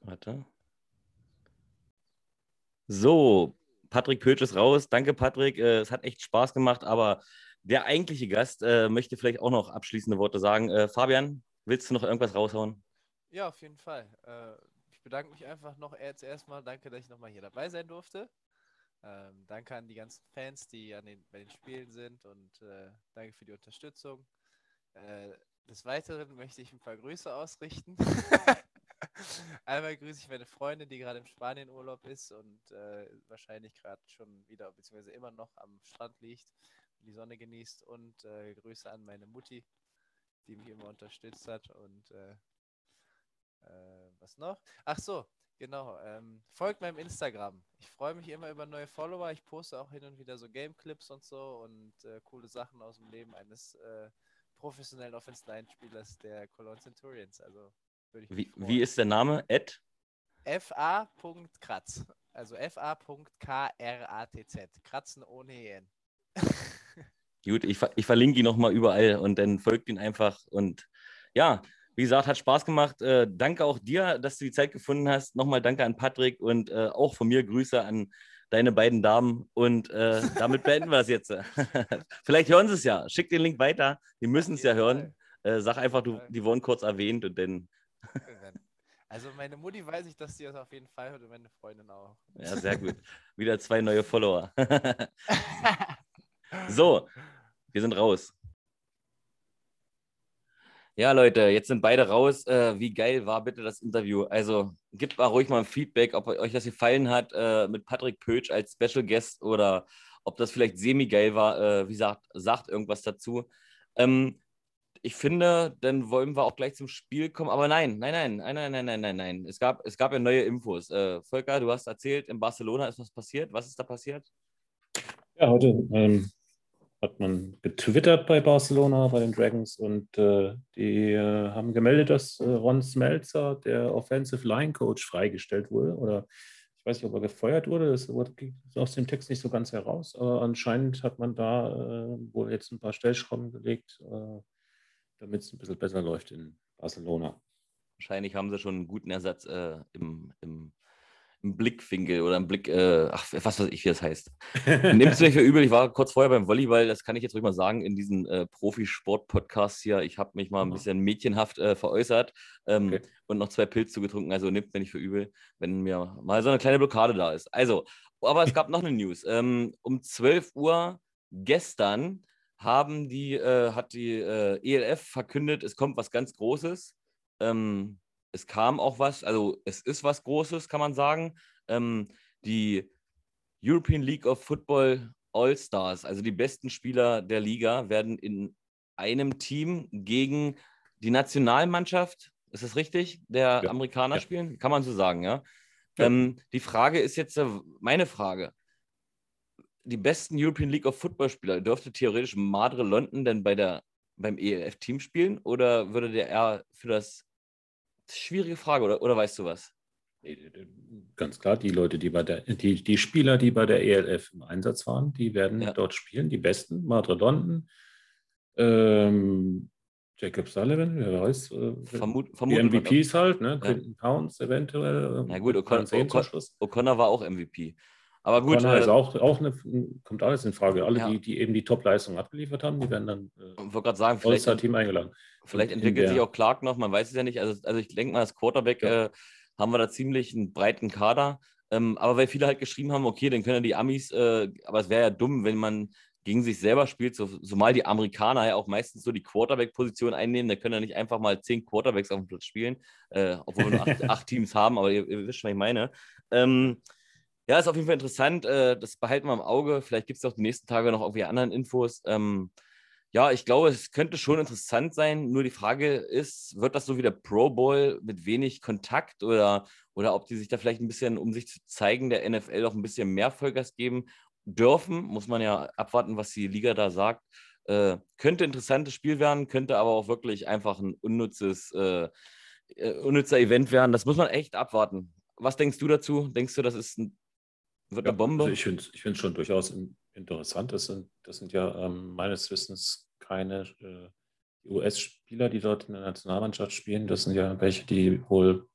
Warte. So, Patrick Pötsch ist raus. Danke, Patrick. Äh, es hat echt Spaß gemacht, aber der eigentliche Gast äh, möchte vielleicht auch noch abschließende Worte sagen. Äh, Fabian, willst du noch irgendwas raushauen? Ja, auf jeden Fall. Ich bedanke mich einfach noch jetzt erstmal. Danke, dass ich nochmal hier dabei sein durfte. Ähm, danke an die ganzen Fans, die an den, bei den Spielen sind und danke für die Unterstützung. Des Weiteren möchte ich ein paar Grüße ausrichten. Einmal grüße ich meine Freundin, die gerade im Spanienurlaub ist und äh, wahrscheinlich gerade schon wieder, beziehungsweise immer noch am Strand liegt und die Sonne genießt. Und äh, Grüße an meine Mutti, die mich immer unterstützt hat. Und äh, äh was noch? Ach so, genau. Ähm, folgt meinem Instagram. Ich freue mich immer über neue Follower. Ich poste auch hin und wieder so Game-Clips und so und äh, coole Sachen aus dem Leben eines äh, professionellen Offense-Line-Spielers der Cologne Centurions. Also wie, wie, ist der Name? Ed? fa.kratz. Also fa.kratz. Kratzen ohne EN. Gut, ich, ich verlinke ihn nochmal überall und dann folgt ihn einfach. Und ja, wie gesagt, hat Spaß gemacht. Äh, danke auch dir, dass du die Zeit gefunden hast. Nochmal danke an Patrick und äh, auch von mir Grüße an deine beiden Damen. Und äh, damit beenden wir es jetzt. Vielleicht hören sie es ja. Schick den Link weiter. Die müssen es ja hören. Äh, sag einfach, du, die wurden kurz erwähnt und dann also meine Mutti weiß ich, dass sie das auf jeden Fall hört und meine Freundin auch. Ja, sehr gut. Wieder zwei neue Follower. so, wir sind raus. Ja, Leute, jetzt sind beide raus. Äh, wie geil war bitte das Interview? Also gebt mal ruhig mal ein Feedback, ob euch das gefallen hat äh, mit Patrick Pötsch als Special Guest oder ob das vielleicht semi-geil war. Äh, wie gesagt, sagt irgendwas dazu. Ähm, ich finde, dann wollen wir auch gleich zum Spiel kommen. Aber nein, nein, nein, nein, nein, nein, nein, nein, nein. Es gab, es gab ja neue Infos. Äh, Volker, du hast erzählt, in Barcelona ist was passiert. Was ist da passiert? Ja, heute ähm, hat man getwittert bei Barcelona, bei den Dragons, und äh, die äh, haben gemeldet, dass äh, Ron Smelzer, der Offensive Line Coach, freigestellt wurde. Oder ich weiß nicht, ob er gefeuert wurde. Das wurde aus dem Text nicht so ganz heraus. Aber anscheinend hat man da äh, wohl jetzt ein paar Stellschrauben gelegt äh, damit es ein bisschen besser läuft in Barcelona. Wahrscheinlich haben sie schon einen guten Ersatz äh, im, im, im Blickwinkel oder im Blick, äh, ach, was weiß ich, wie das heißt. Nehmt es mir für übel, ich war kurz vorher beim Volleyball, das kann ich jetzt ruhig mal sagen, in diesen äh, Profisport-Podcasts hier. Ich habe mich mal ein bisschen mädchenhaft äh, veräußert ähm, okay. und noch zwei Pilze zugetrunken, also nehmt mir nicht für übel, wenn mir mal so eine kleine Blockade da ist. Also, aber es gab noch eine News. Ähm, um 12 Uhr gestern haben die, äh, hat die äh, ELF verkündet, es kommt was ganz Großes. Ähm, es kam auch was, also es ist was Großes, kann man sagen. Ähm, die European League of Football All-Stars, also die besten Spieler der Liga, werden in einem Team gegen die Nationalmannschaft, ist das richtig, der ja. Amerikaner ja. spielen? Kann man so sagen, ja. ja. Ähm, die Frage ist jetzt, äh, meine Frage, die besten European League of Football Spieler, dürfte theoretisch Madre London denn bei der, beim ELF-Team spielen oder würde der eher für das, schwierige Frage, oder, oder weißt du was? Ganz klar, die Leute, die bei der, die, die Spieler, die bei der ELF im Einsatz waren, die werden ja. dort spielen, die besten, Madre London, ähm, Jacob Sullivan, wer weiß. Äh, Vermut, die MVPs halt, ne? Ja. Quinton Pounds eventuell. Na gut, O'Connor, Schluss. O'Connor war auch MVP. Aber gut, Connor äh, ist auch, auch eine, kommt alles in Frage. Alle, Ja. die, die eben die Top-Leistung abgeliefert haben, die werden dann äh, wollte sagen, vielleicht, All-Star-Team eingeladen. vielleicht entwickelt sich auch Clark noch, man weiß es ja nicht. Also, also ich denke mal, als Quarterback Ja. äh, haben wir da ziemlich einen breiten Kader. Ähm, aber weil viele halt geschrieben haben, okay, dann können ja die Amis, äh, aber es wäre ja dumm, wenn man gegen sich selber spielt, so, zumal die Amerikaner ja auch meistens so die Quarterback-Position einnehmen, dann können ja nicht einfach mal zehn Quarterbacks auf dem Platz spielen, äh, obwohl wir nur acht, acht Teams haben, aber ihr, ihr wisst schon, was ich meine. Ähm, ja, ist auf jeden Fall interessant. Äh, das behalten wir im Auge. Vielleicht gibt es auch die nächsten Tage noch irgendwie anderen Infos. Ähm, ja, ich glaube, es könnte schon interessant sein. Nur die Frage ist, wird das so wie der Pro Bowl mit wenig Kontakt oder, oder ob die sich da vielleicht ein bisschen, um sich zu zeigen, der NFL auch ein bisschen mehr Vollgas geben dürfen? Muss man ja abwarten, was die Liga da sagt. Äh, könnte interessantes Spiel werden, könnte aber auch wirklich einfach ein unnützes, äh, äh, unnützer Event werden. Das muss man echt abwarten. Was denkst du dazu? Denkst du, das ist ein, wird Ja, eine Bombe? Also ich finde es ich find's schon durchaus in, interessant. Das sind, das sind ja ähm, meines Wissens keine äh, US-Spieler, die dort in der Nationalmannschaft spielen. Das sind ja welche, die wohl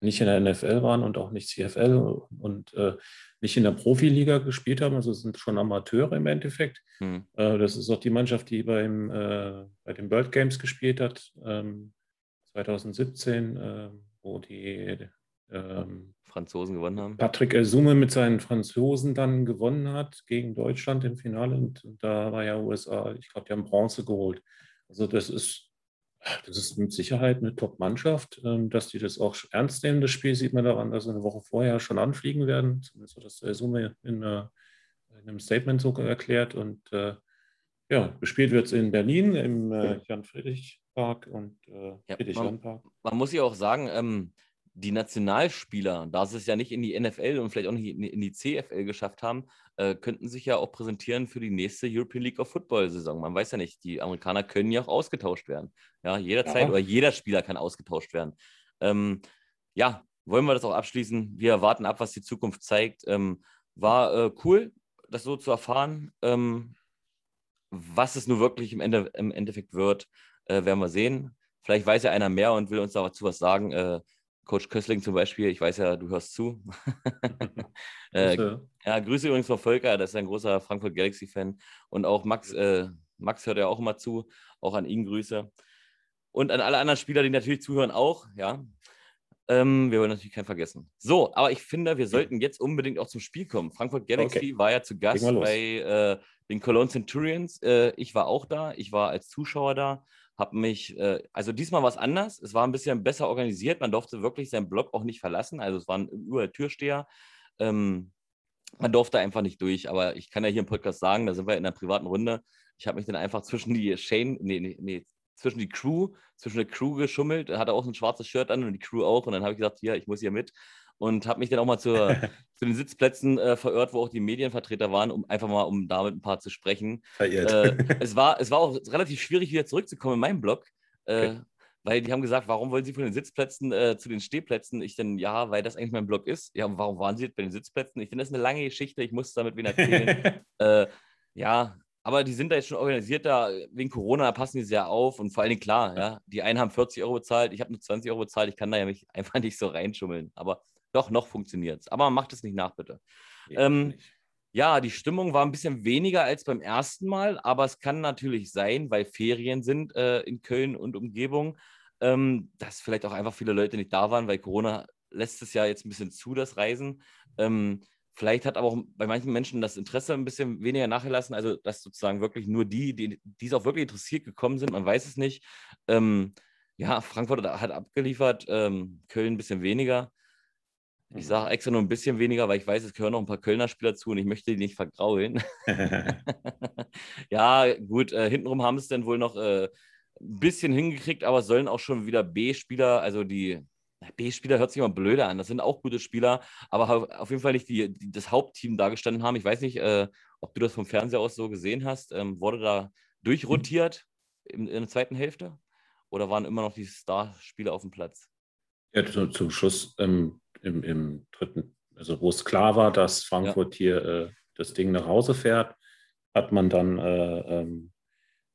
nicht in der NFL waren und auch nicht CFL und äh, nicht in der Profiliga gespielt haben. Also es sind schon Amateure im Endeffekt. Hm. Äh, das ist auch die Mannschaft, die beim, äh, bei den World Games gespielt hat, ähm, 2017, äh, wo die ähm, Franzosen gewonnen haben. Patrick Elsume mit seinen Franzosen dann gewonnen hat gegen Deutschland im Finale. Und da war ja USA, ich glaube, die haben Bronze geholt. Also das ist, das ist mit Sicherheit eine Top-Mannschaft. Ähm, Dass die das auch ernst nehmen, das Spiel, sieht man daran, dass sie eine Woche vorher schon anfliegen werden. Zumindest hat das Elsume in, äh, in einem Statement so erklärt. Und äh, ja, gespielt wird es in Berlin im äh, Jan-Friedrich-Park und äh, Ja, Friedrich-Jan-Park. man muss ja auch sagen, ähm, die Nationalspieler, da sie es ja nicht in die NFL und vielleicht auch nicht in die- CFL geschafft haben, äh, könnten sich ja auch präsentieren für die nächste European League of Football-Saison. Man weiß ja nicht, die Amerikaner können ja auch ausgetauscht werden. Ja, jederzeit Ja. oder jeder Spieler kann ausgetauscht werden. Ähm, ja, wollen wir das auch abschließen? Wir warten ab, was die Zukunft zeigt. Ähm, war äh, cool, das so zu erfahren. Ähm, was es nur wirklich im, Ende, im Endeffekt wird, äh, werden wir sehen. Vielleicht weiß ja einer mehr und will uns dazu was sagen. Äh, Coach Kössling zum Beispiel, ich weiß ja, du hörst zu. äh, ja, Grüße übrigens von Volker, das ist ein großer Frankfurt Galaxy-Fan. Und auch Max, äh, Max hört ja auch immer zu, auch an ihn Grüße. Und an alle anderen Spieler, die natürlich zuhören, auch, ja. Ähm, wir wollen natürlich keinen vergessen. So, aber ich finde, wir sollten jetzt unbedingt auch zum Spiel kommen. Frankfurt Galaxy Okay. war ja zu Gast bei äh, den Cologne Centurions. Äh, ich war auch da, ich war als Zuschauer da, habe mich, äh, also diesmal war es anders. Es war ein bisschen besser organisiert. Man durfte wirklich seinen Block auch nicht verlassen. Also es waren überall Türsteher. Ähm, man durfte einfach nicht durch, aber ich kann ja hier im Podcast sagen, da sind wir in einer privaten Runde. Ich habe mich dann einfach zwischen die Shane, nee, nee, nee, zwischen die Crew, zwischen der Crew geschummelt. Hatte auch ein schwarzes Shirt an und die Crew auch. Und dann habe ich gesagt, ja, ich muss hier mit. Und habe mich dann auch mal zur, zu den Sitzplätzen äh, verirrt, wo auch die Medienvertreter waren, um einfach mal, um damit ein paar zu sprechen. verirrt. Äh, es, war, es war auch relativ schwierig, wieder zurückzukommen in meinen Blog. Äh, Okay. Weil die haben gesagt, warum wollen Sie von den Sitzplätzen äh, zu den Stehplätzen? Ich dann, ja, weil das eigentlich mein Blog ist. Ja, und warum waren Sie jetzt bei den Sitzplätzen? Ich finde, das ist eine lange Geschichte. Ich muss damit wen erzählen. äh, ja, aber die sind da jetzt schon organisiert da. Wegen Corona passen die sehr auf. Und vor allen Dingen, klar, ja, die einen haben 40 Euro bezahlt, ich habe nur 20 Euro bezahlt. Ich kann da ja mich einfach nicht so reinschummeln. Aber doch, noch funktioniert es. Aber macht es nicht nach, bitte. ähm, Ja, die Stimmung war ein bisschen weniger als beim ersten Mal, aber es kann natürlich sein, weil Ferien sind äh, in Köln und Umgebung, ähm, dass vielleicht auch einfach viele Leute nicht da waren, weil Corona lässt es ja jetzt ein bisschen zu, das Reisen. Ähm, vielleicht hat aber auch bei manchen Menschen das Interesse ein bisschen weniger nachgelassen, also dass sozusagen wirklich nur die, die, die es auch wirklich interessiert gekommen sind, man weiß es nicht. Ähm, ja, Frankfurt hat abgeliefert, ähm, Köln ein bisschen weniger. Ich sage extra nur ein bisschen weniger, weil ich weiß, es gehören noch ein paar Kölner Spieler zu und ich möchte die nicht vergraulen. ja, gut, äh, hintenrum haben es dann wohl noch äh, ein bisschen hingekriegt, aber sollen auch schon wieder B-Spieler, also die B-Spieler hört sich immer blöder an, das sind auch gute Spieler, aber auf jeden Fall nicht die, die das Hauptteam dargestanden haben. Ich weiß nicht, äh, ob du das vom Fernseher aus so gesehen hast. Ähm, wurde da durchrotiert in, in der zweiten Hälfte oder waren immer noch die Starspieler auf dem Platz? Ja, zum, zum Schluss ähm, im, im dritten, also wo es klar war, dass Frankfurt hier äh, das Ding nach Hause fährt, hat man dann äh, ähm,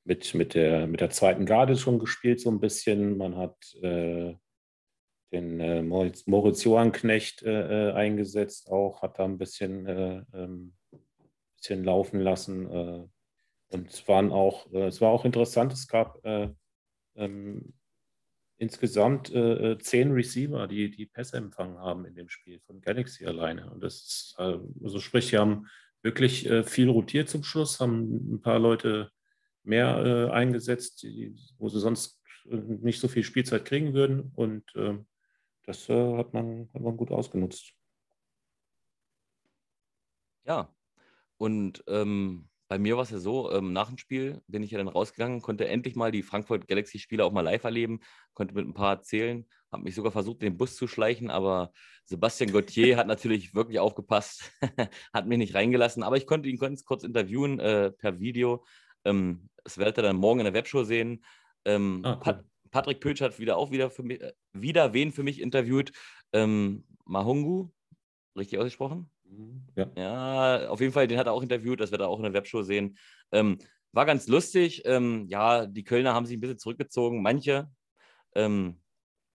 mit, mit, der, mit der zweiten Garde schon gespielt, so ein bisschen. Man hat äh, den äh, Moritz, Moritz Johannknecht äh, äh, eingesetzt, auch hat da ein bisschen, äh, ähm, bisschen laufen lassen. Äh, und es waren auch, es war auch interessant, es gab ähm, insgesamt zehn Receiver, die die Pässe empfangen haben in dem Spiel von Galaxy alleine. Und das ist, also sprich, sie haben wirklich viel rotiert zum Schluss, haben ein paar Leute mehr eingesetzt, die, wo sie sonst nicht so viel Spielzeit kriegen würden. Und ähm, das äh, hat, man, hat man gut ausgenutzt. Ja, und ähm, bei mir war es ja so, ähm, nach dem Spiel bin ich ja dann rausgegangen, konnte endlich mal die Frankfurt Galaxy-Spiele auch mal live erleben, konnte mit ein paar erzählen, habe mich sogar versucht, den Bus zu schleichen, aber Sebastian Gauthier hat natürlich wirklich aufgepasst, hat mich nicht reingelassen, aber ich konnte ihn ganz kurz interviewen äh, per Video. Ähm, das werdet ihr dann morgen in der Webshow sehen. Ähm, ah, cool. Patrick Pötsch hat wieder auch wieder für mich, äh, wieder wen für mich interviewt. Ähm, Mahungu, richtig ausgesprochen? Ja. ja, auf jeden Fall, den hat er auch interviewt, das wird er auch in der Webshow sehen. Ähm, war ganz lustig. Ähm, ja, die Kölner haben sich ein bisschen zurückgezogen, manche. Ähm,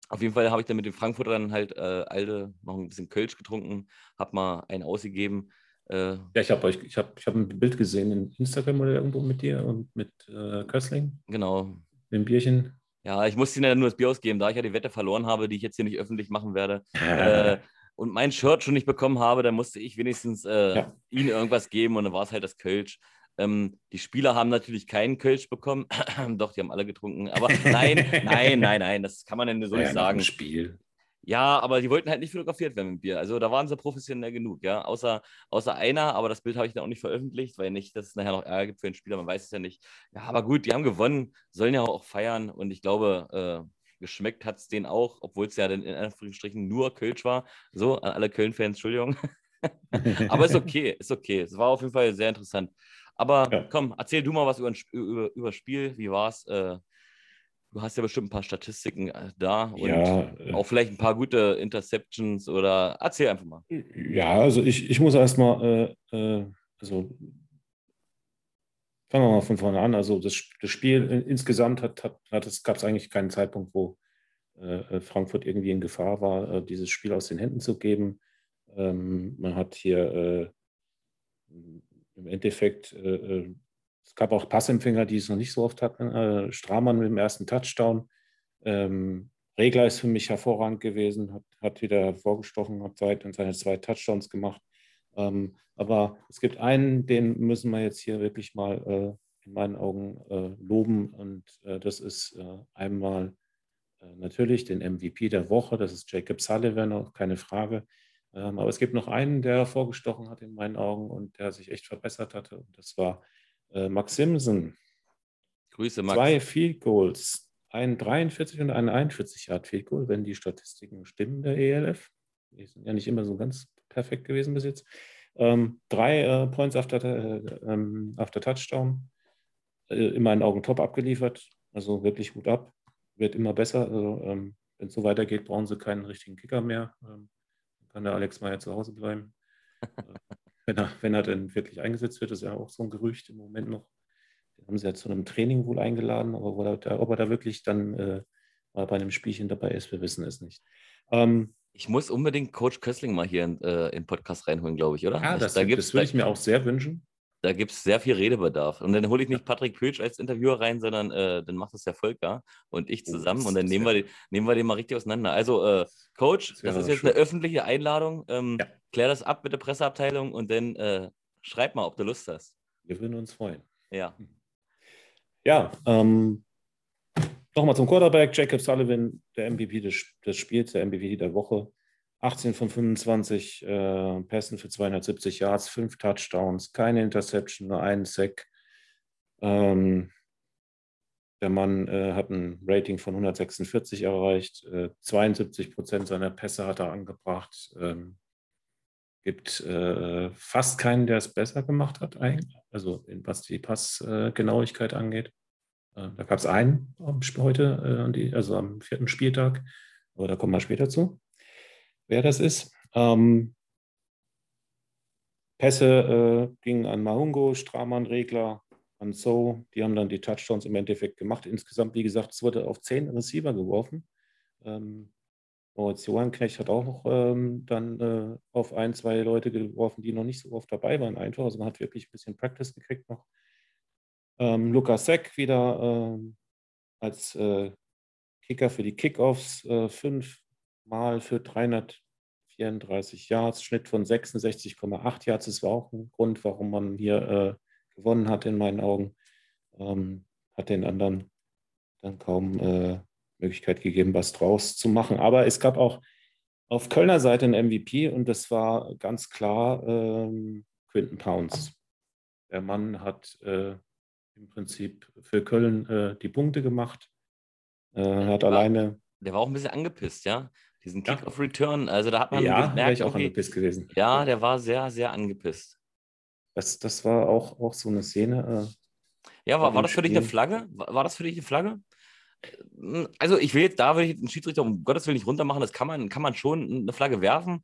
auf jeden Fall habe ich dann mit den Frankfurtern halt äh, alte noch ein bisschen Kölsch getrunken, habe mal einen ausgegeben. Äh, ja, ich habe euch, ich habe ich hab ein Bild gesehen in Instagram oder irgendwo mit dir und mit äh, Köstling. Genau. Dem Bierchen. Ja, ich musste ihnen ja nur das Bier ausgeben, da ich ja die Wette verloren habe, die ich jetzt hier nicht öffentlich machen werde. äh, und mein Shirt schon nicht bekommen habe, dann musste ich wenigstens äh, ja. ihnen irgendwas geben und dann war es halt das Kölsch. Ähm, die Spieler haben natürlich keinen Kölsch bekommen. Doch, die haben alle getrunken. Aber nein, nein, nein, nein, das kann man denn so ja, nicht sagen. Spiel. Ja, aber die wollten halt nicht fotografiert werden mit Bier. Also da waren sie professionell genug, ja. Außer, außer einer, aber das Bild habe ich dann auch nicht veröffentlicht, weil nicht, dass es nachher noch Ärger gibt für den Spieler, man weiß es ja nicht. Ja, aber gut, die haben gewonnen, sollen ja auch feiern und ich glaube, äh, geschmeckt hat es denen auch, obwohl es ja dann in Anführungsstrichen nur Kölsch war. So, an alle Köln-Fans, Entschuldigung. aber ist okay, ist okay. Es war auf jeden Fall sehr interessant. Aber ja. komm, erzähl du mal was über, über, über Spiel. Wie war es? Äh, Du hast ja bestimmt ein paar Statistiken äh, da und ja, äh, auch vielleicht ein paar gute Interceptions oder erzähl einfach mal. Ja, also ich, ich muss erstmal, äh, also fangen wir mal von vorne an. Also das, das Spiel insgesamt hat, hat, hat es, gab es eigentlich keinen Zeitpunkt, wo äh, Frankfurt irgendwie in Gefahr war, äh, dieses Spiel aus den Händen zu geben. Ähm, man hat hier im Endeffekt es gab auch Passempfänger, die es noch nicht so oft hatten. Äh, Stramann mit dem ersten Touchdown. Ähm, Regler ist für mich hervorragend gewesen, hat, hat wieder hervorgestochen, hat seine zwei Touchdowns gemacht. Ähm, aber es gibt einen, den müssen wir jetzt hier wirklich mal äh, in meinen Augen äh, loben. Und äh, das ist äh, einmal äh, natürlich den MVP der Woche, das ist Jacob Sullivan, auch keine Frage. Ähm, aber es gibt noch einen, der hervorgestochen hat in meinen Augen und der sich echt verbessert hatte. Und das war äh, Max Simpson. Grüße, Max. Zwei Field Goals. Ein 43 und ein 41 Yard Field Goal, wenn die Statistiken stimmen der ELF. Die sind ja nicht immer so ganz perfekt gewesen bis jetzt. Ähm, drei äh, Points after, äh, ähm, after Touchdown. Äh, in meinen Augen top abgeliefert. Also wirklich gut ab. Wird immer besser. Also, ähm, wenn es so weitergeht, brauchen sie keinen richtigen Kicker mehr. Ähm, kann der Alex Meyer zu Hause bleiben. Äh, wenn er, wenn er denn wirklich eingesetzt wird, ist ja auch so ein Gerücht im Moment noch. Den haben sie ja zu einem Training wohl eingeladen, aber ob er da wirklich dann äh, mal bei einem Spielchen dabei ist, wir wissen es nicht. Ähm, ich muss unbedingt Coach Kössling mal hier in, äh, in Podcast reinholen, glaube ich, oder? Ja, das, da das würde ich mir auch sehr wünschen. Da gibt es sehr viel Redebedarf. Und dann hole ich nicht Patrick Pötsch als Interviewer rein, sondern äh, dann macht das der Volker und ich oh, zusammen oh, und dann nehmen wir, den, nehmen wir den mal richtig auseinander. Also, äh, Coach, das, das ist jetzt schön. eine öffentliche Einladung. Ähm, ja. Klär das ab mit der Presseabteilung und dann äh, schreib mal, ob du Lust hast. Wir würden uns freuen. Ja. Ja, ähm, nochmal zum Quarterback. Jacob Sullivan, der MVP des, des Spiels, der MVP der Woche. 18 von 25 äh, Pässen für 270 Yards, fünf Touchdowns, keine Interception, nur einen Sack. Ähm, der Mann äh, hat ein Rating von 146 erreicht, äh, 72 Prozent seiner Pässe hat er angebracht. Ähm, gibt äh, fast keinen, der es besser gemacht hat, eigentlich. also was die Passgenauigkeit angeht. Äh, da gab es einen heute, äh, also am vierten Spieltag, aber da kommen wir später zu wer das ist. Ähm, Pässe äh, gingen an Mahungo, Stramann, Regler, an So, die haben dann die Touchdowns im Endeffekt gemacht. Insgesamt, wie gesagt, es wurde auf zehn Receiver geworfen. Ähm, Moritz Johannnknecht hat auch noch ähm, dann äh, auf ein, zwei Leute geworfen, die noch nicht so oft dabei waren, einfach. Also man hat wirklich ein bisschen Practice gekriegt noch. Ähm, Lukas Seck wieder ähm, als äh, Kicker für die Kickoffs, äh, fünf Mal für 334 Yards, Schnitt von 66,8 Yards. Das war auch ein Grund, warum man hier äh, gewonnen hat, in meinen Augen. Ähm, hat den anderen dann kaum äh, Möglichkeit gegeben, was draus zu machen. Aber es gab auch auf Kölner Seite einen MVP und das war ganz klar ähm, Quinton Pounds. Der Mann hat äh, im Prinzip für Köln äh, die Punkte gemacht. Äh, hat war, alleine. Der war auch ein bisschen angepisst, ja. Diesen Kick-Off-Return. Also da hat man ja, gemerkt, ich auch angepisst gewesen. ja, der war sehr, sehr angepisst. Das, das war auch, auch so eine Szene. Äh, Ja, war, war das für dich eine. Flagge? War, war das für dich eine Flagge? Also ich will jetzt, da will ich den Schiedsrichter um Gottes Willen nicht runtermachen, das kann man, kann man schon eine Flagge werfen,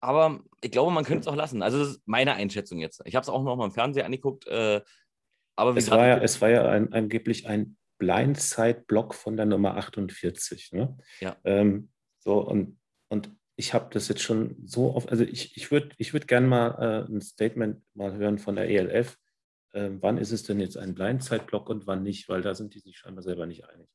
aber ich glaube, man könnte es auch lassen. Also das ist meine Einschätzung jetzt. Ich habe es auch noch mal im Fernsehen angeguckt, äh, aber es, war ja, es war ja ein, angeblich ein Blindside-Block von der Nummer 48. Ne? Ja. Ähm, so, und, und ich habe das jetzt schon so oft, also ich, ich würde ich würd gerne mal äh, ein Statement mal hören von der ELF. Ähm, wann ist es denn jetzt ein Blindside-Block und wann nicht? Weil da sind die sich scheinbar selber nicht einig.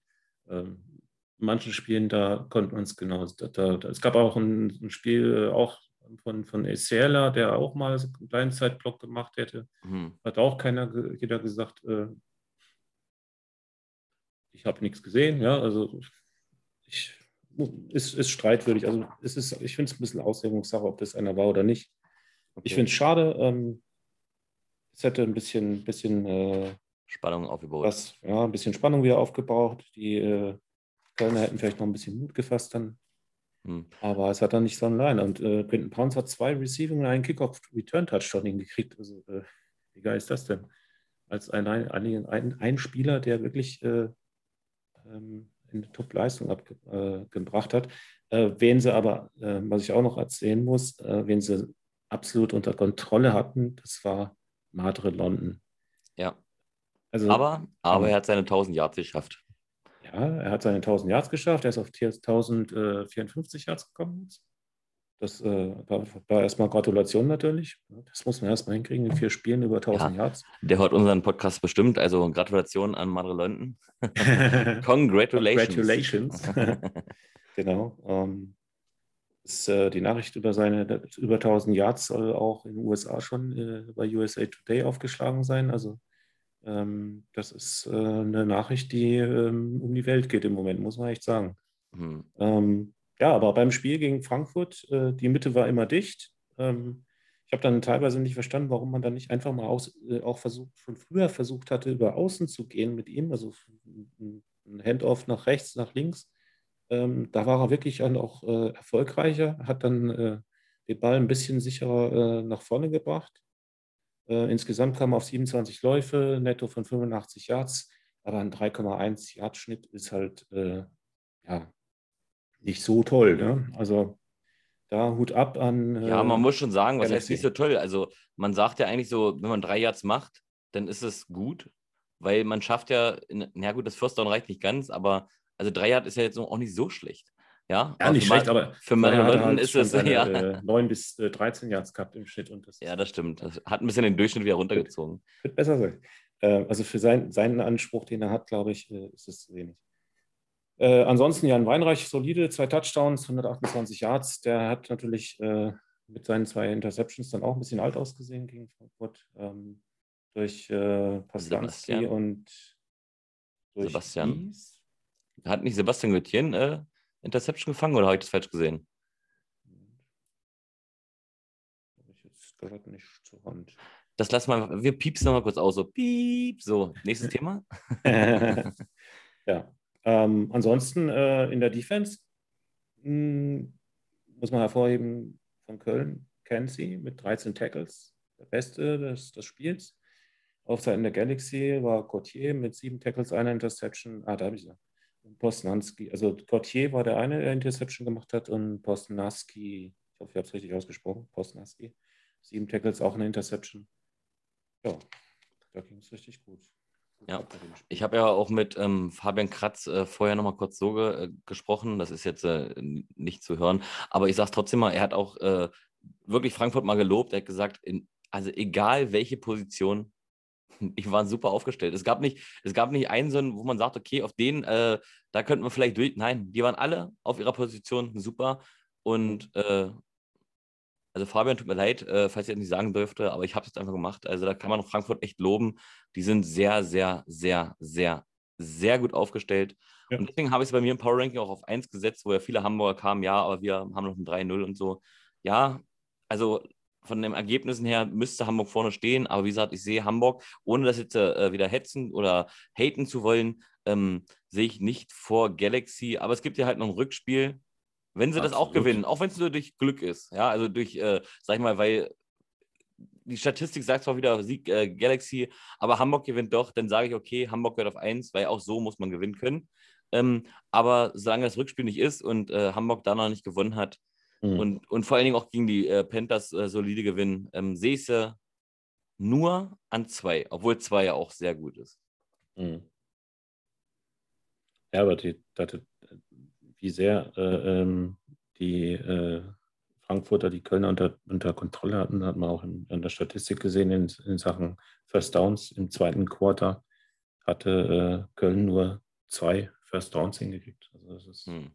Ähm, manchen Spielen, da konnten wir uns genau, da, da, da, es gab auch ein, ein Spiel äh, auch von, von Eserla, der auch mal so einen Blindside-Block gemacht hätte. hm, Hat auch keiner, jeder gesagt, äh, ich habe nichts gesehen, ja, also ich, ist, ist streitwürdig. Also es ist, ich finde es ein bisschen Auslegungssache, ob das einer war oder nicht. Ich okay. finde es schade. Ähm, es hätte ein bisschen, bisschen äh, Spannung aufgebaut. was, ja, ein bisschen Spannung wieder aufgebaut. Die äh, Kölner hätten vielleicht noch ein bisschen Mut gefasst dann. Hm. Aber es hat dann nicht so allein. Und äh, Quinton Pounds hat zwei Receiving und einen Kickoff-Return-Touchdown hingekriegt. Also, äh, wie geil ist das denn? Als ein, ein, ein, ein Spieler, der wirklich äh, ähm, eine Top-Leistung abgebracht hat. Äh, wen sie aber, äh, was ich auch noch erzählen muss, äh, wen sie absolut unter Kontrolle hatten, das war Madre London. Ja. Also, Aber, aber Ja. er hat seine 1000 Yards geschafft. Ja, er hat seine 1000 Yards geschafft, er ist auf 1054 Yards gekommen. Das äh, war, war erstmal Gratulation natürlich. Das muss man erstmal hinkriegen in vier Spielen über 1000 Yards. Der hört unseren Podcast bestimmt, also Gratulation an Madre London. Congratulations. Congratulations. genau. Ähm, ist, äh, die Nachricht über seine über 1000 Yards soll auch in den USA schon äh, bei USA Today aufgeschlagen sein. Also das ist äh, eine Nachricht, die ähm, um die Welt geht im Moment, muss man echt sagen. Hm. Ähm, ja, aber beim Spiel gegen Frankfurt, äh, die Mitte war immer dicht. Ähm, ich habe dann teilweise nicht verstanden, warum man dann nicht einfach mal aus, äh, auch versucht, schon früher versucht hatte, über Außen zu gehen mit ihm, also ein Handoff nach rechts, nach links. Ähm, da war er wirklich dann auch erfolgreicher, hat dann den Ball ein bisschen sicherer nach vorne gebracht. Äh, insgesamt kam er auf 27 Läufe, netto von 85 Yards, aber ein 3,1 Yard Schnitt ist halt äh, ja, nicht so toll. Ne? Also da Hut ab an. Ja, man äh, muss schon sagen, was heißt nicht so toll? Also man sagt ja eigentlich so, wenn man drei Yards macht, dann ist es gut, weil man schafft ja, in, na gut, das First Down reicht nicht ganz, aber also drei Yard ist ja jetzt auch nicht so schlecht. Ja, Ja, nicht schlecht, aber für er London ist es, seine, ja. äh, 9 bis äh, 13 Yards gehabt im Schnitt. Und das Ja, das stimmt. Das hat ein bisschen den Durchschnitt wieder runtergezogen. wird besser sein. Äh, also für sein, seinen Anspruch, den er hat, glaube ich, äh, ist es zu wenig. Äh, ansonsten Jan Weinreich, solide, zwei Touchdowns, 128 Yards. Der hat natürlich äh, mit seinen zwei Interceptions dann auch ein bisschen alt ausgesehen gegen Frankfurt. Ähm, durch äh, Sebastian. und durch Sebastian. Gies. Hat nicht Sebastian Götjen äh, Interception gefangen oder habe ich das falsch gesehen? Habe ich jetzt gerade nicht zur Hand. Das lassen wir, wir piepsen nochmal kurz aus, so piep, so. Nächstes Thema. ja. Ähm, ansonsten äh, in der Defense mh, muss man hervorheben von Köln, Kenzie mit 13 Tackles, der Beste des, des Spiels. Auf Seiten der Galaxy war Courtier mit sieben Tackles, einer Interception. Ah, da habe ich sie. Posnanski, also Courtier war der eine, der Interception gemacht hat und Posnaski, ich hoffe, ich habe es richtig ausgesprochen, Posnaski, sieben Tackles, auch eine Interception. Ja, da ging es richtig gut. Ja, ich habe ja auch mit ähm, Fabian Kratz äh, vorher noch mal kurz so ge äh, gesprochen. Das ist jetzt äh, nicht zu hören, aber ich sage es trotzdem mal, er hat auch äh, wirklich Frankfurt mal gelobt. Er hat gesagt, in, also egal welche Position, die waren super aufgestellt. Es gab nicht, es gab nicht einen, wo man sagt, okay, auf den, äh, da könnten wir vielleicht durch. Nein, die waren alle auf ihrer Position super. Und äh, also Fabian, tut mir leid, äh, falls ich das nicht sagen dürfte, aber ich habe es jetzt einfach gemacht. Also da kann man Frankfurt echt loben. Die sind sehr, sehr, sehr, sehr, sehr gut aufgestellt. Ja. Und deswegen habe ich es bei mir im Power Ranking auch auf 1 gesetzt, wo ja viele Hamburger kamen, ja, aber wir haben noch ein 3-0 und so. Ja, also von den Ergebnissen her müsste Hamburg vorne stehen, aber wie gesagt, ich sehe Hamburg, ohne das jetzt äh, wieder hetzen oder haten zu wollen, ähm, sehe ich nicht vor Galaxy. Aber es gibt ja halt noch ein Rückspiel, wenn sie Absolut. das auch gewinnen, auch wenn es nur durch Glück ist. Ja, also durch, äh, sag ich mal, weil die Statistik sagt zwar wieder Sieg äh, Galaxy, aber Hamburg gewinnt doch, dann sage ich, okay, Hamburg wird auf 1, weil auch so muss man gewinnen können. Ähm, aber solange das Rückspiel nicht ist und äh, Hamburg da noch nicht gewonnen hat, Mhm. Und, und vor allen Dingen auch gegen die äh, Panthers äh, solide gewinnen. Ähm, sehe ich sie nur an zwei, obwohl zwei ja auch sehr gut ist. Mhm. Ja, aber die, das, wie sehr äh, ähm, die äh, Frankfurter die Kölner unter, unter Kontrolle hatten, hat man auch in, in der Statistik gesehen in, in, Sachen First Downs. Im zweiten Quarter hatte äh, Köln nur zwei First Downs hingekriegt. Also das ist hm.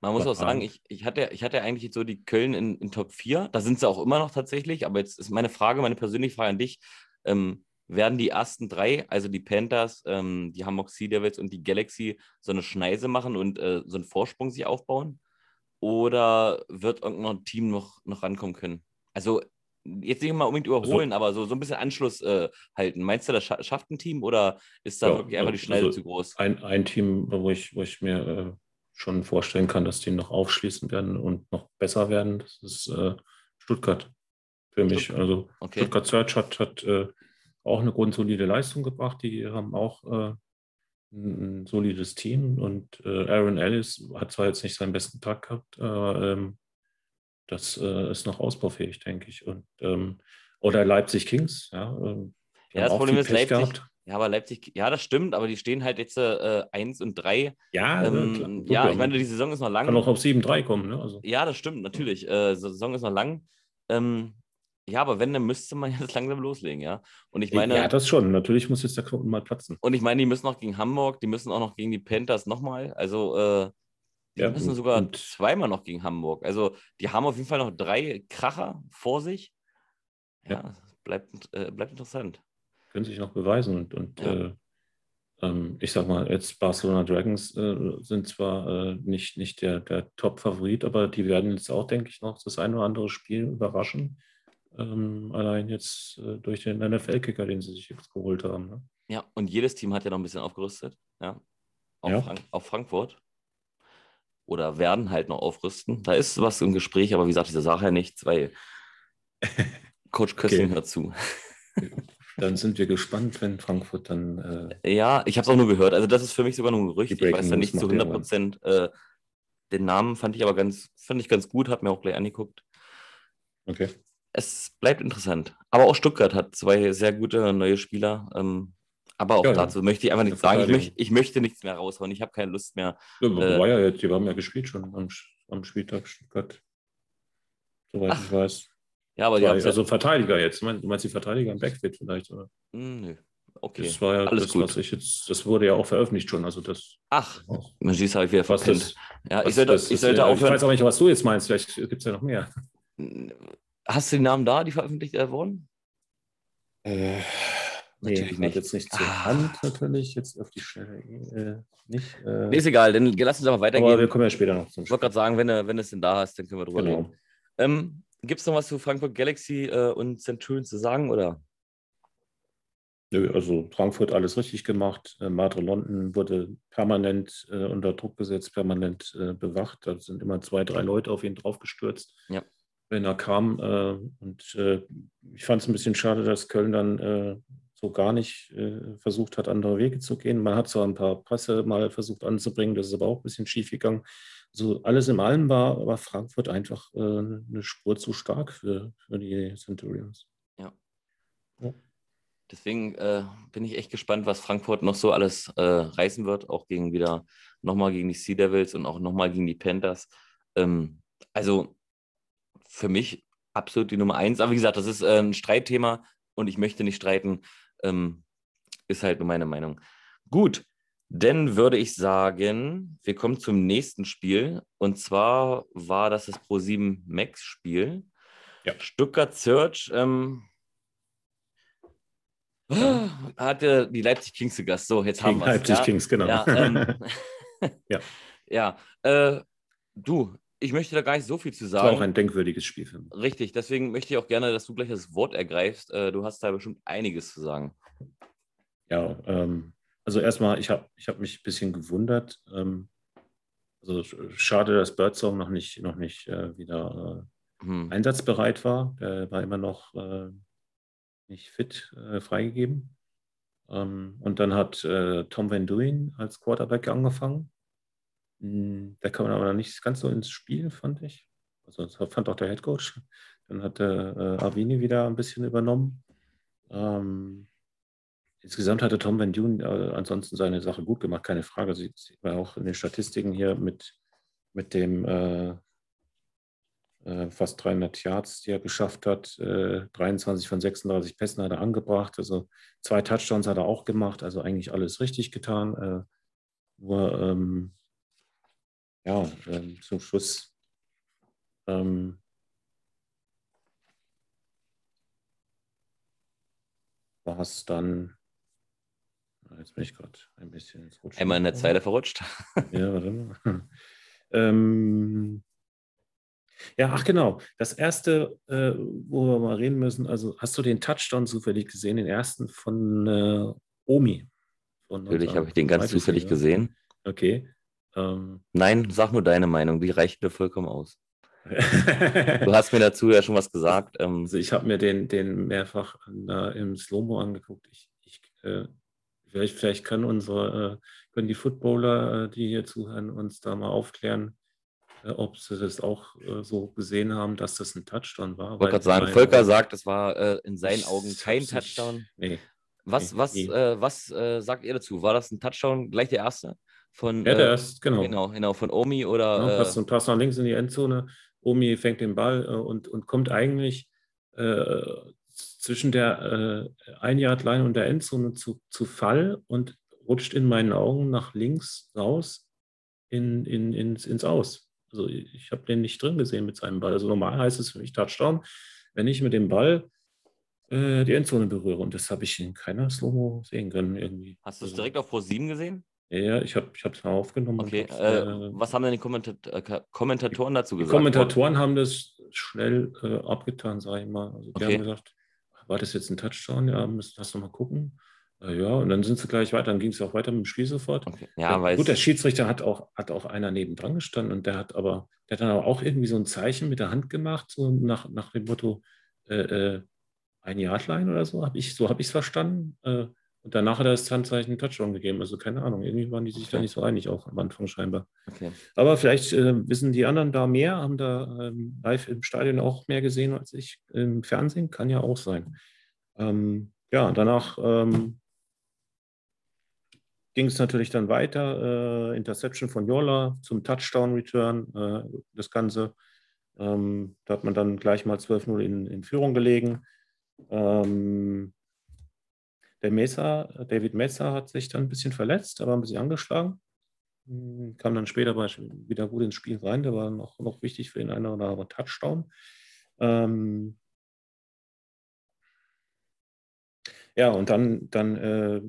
Man muss auch sagen, ich, ich, hatte, ich hatte eigentlich so die Köln in, in Top 4. Da sind sie auch immer noch tatsächlich. Aber jetzt ist meine Frage, meine persönliche Frage an dich. Ähm, werden die ersten drei, also die Panthers, ähm, die Hamburg Sea Devils und die Galaxy, so eine Schneise machen und äh, so einen Vorsprung sich aufbauen? Oder wird irgendein Team noch, noch rankommen können? Also jetzt nicht mal unbedingt also überholen, also, aber so, so ein bisschen Anschluss äh, halten. Meinst du, das schafft ein Team oder ist da ja, wirklich einfach die Schneide also zu groß? Ein, ein Team, wo ich, wo ich mir äh, schon vorstellen kann, dass die noch aufschließen werden und noch besser werden. Das ist äh, Stuttgart für mich. Also okay. Stuttgart Search hat, hat äh, auch eine grundsolide Leistung gebracht. Die haben auch äh, ein, solides Team und äh, Aaron Ellis hat zwar jetzt nicht seinen besten Tag gehabt, aber ähm, das äh, ist noch ausbaufähig, denke ich. Und, ähm, oder Leipzig Kings, ja. Ähm, ja, das Problem ist, Leipzig, gehabt. Ja, aber Leipzig, ja, das stimmt, aber die stehen halt jetzt äh, 1 und 3. Ja, ähm, ja, ja, ich meine, die Saison ist noch lang. Kann auch auf 7-3 kommen, ne? Also. Ja, das stimmt, natürlich. Äh, die Saison ist noch lang. Ähm, ja, aber wenn, dann müsste man jetzt langsam loslegen, ja. Und ich meine. Ja, das schon. Natürlich muss jetzt der Knoten mal platzen. Und ich meine, die müssen noch gegen Hamburg, die müssen auch noch gegen die Panthers nochmal. Also, äh, die ja, müssen sogar und, zweimal noch gegen Hamburg. Also, die haben auf jeden Fall noch drei Kracher vor sich. Ja, ja. Bleibt, äh, bleibt interessant können sich noch beweisen. Und, und ja. äh, ähm, ich sag mal, jetzt Barcelona Dragons äh, sind zwar äh, nicht, nicht der, der Top-Favorit, aber die werden jetzt auch, denke ich, noch das ein oder andere Spiel überraschen. Ähm, allein jetzt äh, durch den NFL-Kicker, den sie sich jetzt geholt haben. Ne? Ja, und jedes Team hat ja noch ein bisschen aufgerüstet. Ja. Auf, ja. Frank auf Frankfurt oder werden halt noch aufrüsten. Da ist was im Gespräch, aber wie gesagt, diese Sache ja nichts, weil Coach Kössing okay. hört zu. Dann sind wir gespannt, wenn Frankfurt dann. Äh, ja, ich habe es auch nur gehört. Also, das ist für mich sogar nur ein Gerücht. Ich weiß da nicht zu 100 Prozent. Äh, den Namen fand ich aber ganz, fand ich ganz gut, hat mir auch gleich angeguckt. Okay. Es bleibt interessant. Aber auch Stuttgart hat zwei sehr gute neue Spieler. Ähm, aber auch ja, dazu möchte ich einfach nichts sagen. Ich, möcht, ich, möchte nichts mehr raushauen. Ich habe keine Lust mehr. Ja, äh, war ja jetzt, die haben ja gespielt schon am, am Spieltag Stuttgart. Soweit Ach, ich weiß. Ja, aber Zwei, also Verteidiger jetzt. Du meinst die Verteidiger im Backfit vielleicht? Oder? Hm, nö. Okay. Das war ja Alles das, gut. ich jetzt, das wurde ja auch veröffentlicht schon. Also das, Ach, man sieht es halt wieder was das, Ja, ich sollte, ich sollte aufhören. Ich weiß auch nicht, was du jetzt meinst. Vielleicht gibt es ja noch mehr. Hast du die Namen da, die veröffentlicht wurden? Äh, natürlich nee, nicht. Jetzt nicht zur ah. Hand, natürlich. Jetzt auf die Stelle äh, nicht. Äh, nee, ist egal, dann lass uns aber weitergehen. Aber wir kommen ja später noch zum Ich wollte gerade sagen, wenn du, wenn du es denn da hast, dann können wir drüber genau. reden. Ähm, Gibt es noch was zu Frankfurt Galaxy äh, und Centurion zu sagen, oder? Nö, also Frankfurt alles richtig gemacht. Äh, Madre London wurde permanent äh, unter Druck gesetzt, permanent äh, bewacht. Da sind immer zwei, drei Leute auf ihn draufgestürzt, ja. wenn er kam. Äh, und äh, ich fand es ein bisschen schade, dass Köln dann äh, so gar nicht versucht hat, andere Wege zu gehen. Man hat zwar ein paar Pässe mal versucht anzubringen, das ist aber auch ein bisschen schief gegangen. Also alles in allem war, war Frankfurt einfach äh, eine Spur zu stark für, für die Centurions. Ja. ja. Deswegen äh, bin ich echt gespannt, was Frankfurt noch so alles äh, reißen wird, auch gegen wieder nochmal gegen die Sea Devils und auch nochmal gegen die Panthers. Ähm, also für mich absolut die Nummer eins. Aber wie gesagt, das ist äh, ein Streitthema und ich möchte nicht streiten. Ähm, ist halt nur meine Meinung. Gut, dann würde ich sagen, wir kommen zum nächsten Spiel. Und zwar war das das Pro7 Max-Spiel. Ja. Stuttgart Search ähm, ja. hatte die Leipzig Kings zu Gast. So, jetzt haben wir es. Leipzig ja? Kings, genau. Ja, ähm, ja. ja. Äh, du, ich möchte da gar nicht so viel zu sagen. Das war auch ein denkwürdiges Spiel für mich. Richtig, deswegen möchte ich auch gerne, dass du gleich das Wort ergreifst. Äh, du hast da bestimmt einiges zu sagen. Ja, ähm, also erstmal, ich habe ich hab mich ein bisschen gewundert. Ähm, also schade, dass Birdsong noch nicht, noch nicht äh, wieder äh, hm. einsatzbereit war. Der war immer noch äh, nicht fit äh, freigegeben. Ähm, und dann hat äh, Tom Van Duyn als Quarterback angefangen. Hm, da kam man aber nicht ganz so ins Spiel, fand ich. Also das fand auch der Head Coach. Dann hat äh, Avini wieder ein bisschen übernommen. Ähm, insgesamt hatte Tom Van Duyn äh, ansonsten seine Sache gut gemacht, keine Frage. Sie war auch in den Statistiken hier mit, mit dem äh, äh, fast 300 Yards, die er geschafft hat. 23 äh, von 36 Pässen hat er angebracht. Also zwei Touchdowns hat er auch gemacht. Also eigentlich alles richtig getan. Nur ähm, ja, ähm, zum Schluss ähm, war es dann Jetzt bin ich gerade ein bisschen ins Rutschen. Einmal in der Zeile verrutscht. ja, warte mal. Ähm, ja, ach genau. Das erste, äh, wo wir mal reden müssen, also hast du den Touchdown zufällig gesehen, den ersten von äh, Omi? Von Natürlich habe ich den ganz zufällig Jahr. gesehen. Okay. Ähm, Nein, sag nur deine Meinung, die reicht mir vollkommen aus. du hast mir dazu ja schon was gesagt. Ähm, also ich habe mir den, den mehrfach äh, im Slow-Mo angeguckt. Ich, ich, äh, vielleicht, vielleicht können unsere, äh, können die Footballer, äh, die hier zuhören, uns da mal aufklären, äh, ob sie das auch äh, so gesehen haben, dass das ein Touchdown war. Ich wollte gerade sagen, Volker sagt, es war äh, in seinen Augen kein Touchdown. Nee. Was, was, nee. Äh, was äh, sagt ihr dazu? War das ein Touchdown, gleich der erste? Von, ja, der äh, erste, genau. genau. Genau, von Omi oder. Ja, passt ein Pass nach links in die Endzone. Omi fängt den Ball und, und kommt eigentlich zwischen der äh, Ein-Yard-Line und der Endzone zu, zu Fall und rutscht in meinen Augen nach links raus in, in, ins, ins Aus. Also ich habe den nicht drin gesehen mit seinem Ball. Also normal heißt es für mich Touchdown, wenn ich mit dem Ball äh, die Endzone berühre. Und das habe ich in keiner Slow-Mo sehen können irgendwie. Hast du es also, direkt auf Pro 7 gesehen? Ja, ich habe es mal aufgenommen. Okay, äh, was haben denn die Kommentat äh, Kommentatoren dazu gesagt? Die Kommentatoren haben das schnell äh, abgetan, sage ich mal. Also die okay. haben gesagt, war das jetzt ein Touchdown? Ja, müssen das nochmal gucken. Ja, und dann sind sie gleich weiter, dann ging es auch weiter mit dem Spiel sofort. Okay. Ja, ja, gut, der Schiedsrichter hat auch, hat auch einer nebendran gestanden und der hat aber, der hat dann aber auch irgendwie so ein Zeichen mit der Hand gemacht, so nach, nach dem Motto, äh, äh, ein Yardline oder so, hab ich, so habe ich es verstanden. Äh, und danach hat er das Handzeichen Touchdown gegeben. Also keine Ahnung, irgendwie waren die sich okay. da nicht so einig, auch am Anfang scheinbar. Okay. Aber vielleicht äh, wissen die anderen da mehr, haben da ähm, live im Stadion auch mehr gesehen als ich im Fernsehen, kann ja auch sein. Ähm, ja, danach ähm, ging es natürlich dann weiter. Äh, Interception von Yola zum Touchdown-Return, äh, das Ganze. Ähm, da hat man dann gleich mal 12-0 in, in, Führung gelegen. Ähm, der Mesa, David Mesa hat sich dann ein bisschen verletzt, aber ein bisschen angeschlagen. Hm, kam dann später wieder gut ins Spiel rein. Der war noch, noch wichtig für den einen oder anderen Touchdown. Ähm, ja, und dann, dann äh,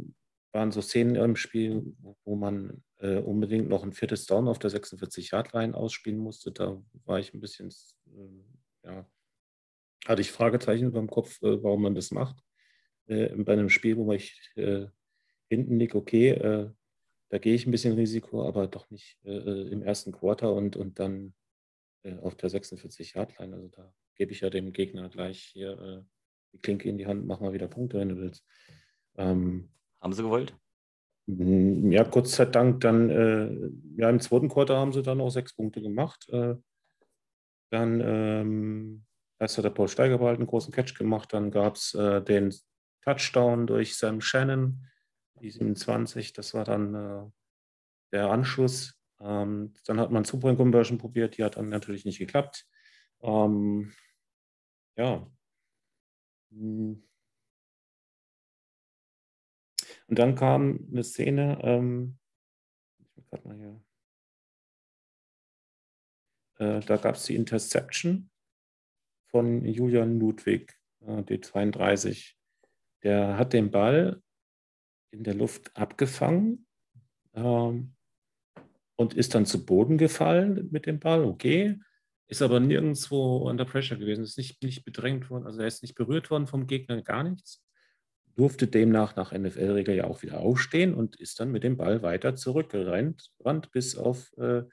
waren so Szenen im Spiel, wo man äh, unbedingt noch ein viertes Down auf der 46-Yard-Line ausspielen musste. Da war ich ein bisschen, äh, ja, hatte ich Fragezeichen beim Kopf, äh, warum man das macht. Äh, bei einem Spiel, wo ich äh, hinten liege, okay, äh, da gehe ich ein bisschen Risiko, aber doch nicht im ersten Quarter und, und dann auf der 46-Yard-Line. Also da gebe ich ja dem Gegner gleich hier die Klinke in die Hand, mach mal wieder Punkte, wenn du willst. Ähm, haben sie gewollt? Mm, ja, Gott sei Dank dann, äh, ja, im zweiten Quarter haben sie dann auch sechs Punkte gemacht. Äh, dann, ähm, erst hat der Paul Steigerwald einen großen Catch gemacht, dann gab es äh, den Touchdown durch Sam Shannon, die 27, das war dann äh, der Anschluss. Ähm, dann hat man Two-Point-Conversion probiert, die hat dann natürlich nicht geklappt. Ähm, ja. Hm. Und dann kam eine Szene, ähm, ich mal hier, äh, da gab es die Interception von Julian Ludwig, äh, D32. Der hat den Ball in der Luft abgefangen ähm, und ist dann zu Boden gefallen mit dem Ball. Okay, ist aber nirgendwo unter Pressure gewesen, ist nicht, nicht bedrängt worden, also er ist nicht berührt worden vom Gegner, gar nichts. Durfte demnach nach NFL-Regel ja auch wieder aufstehen und ist dann mit dem Ball weiter zurückgerannt, bis auf äh,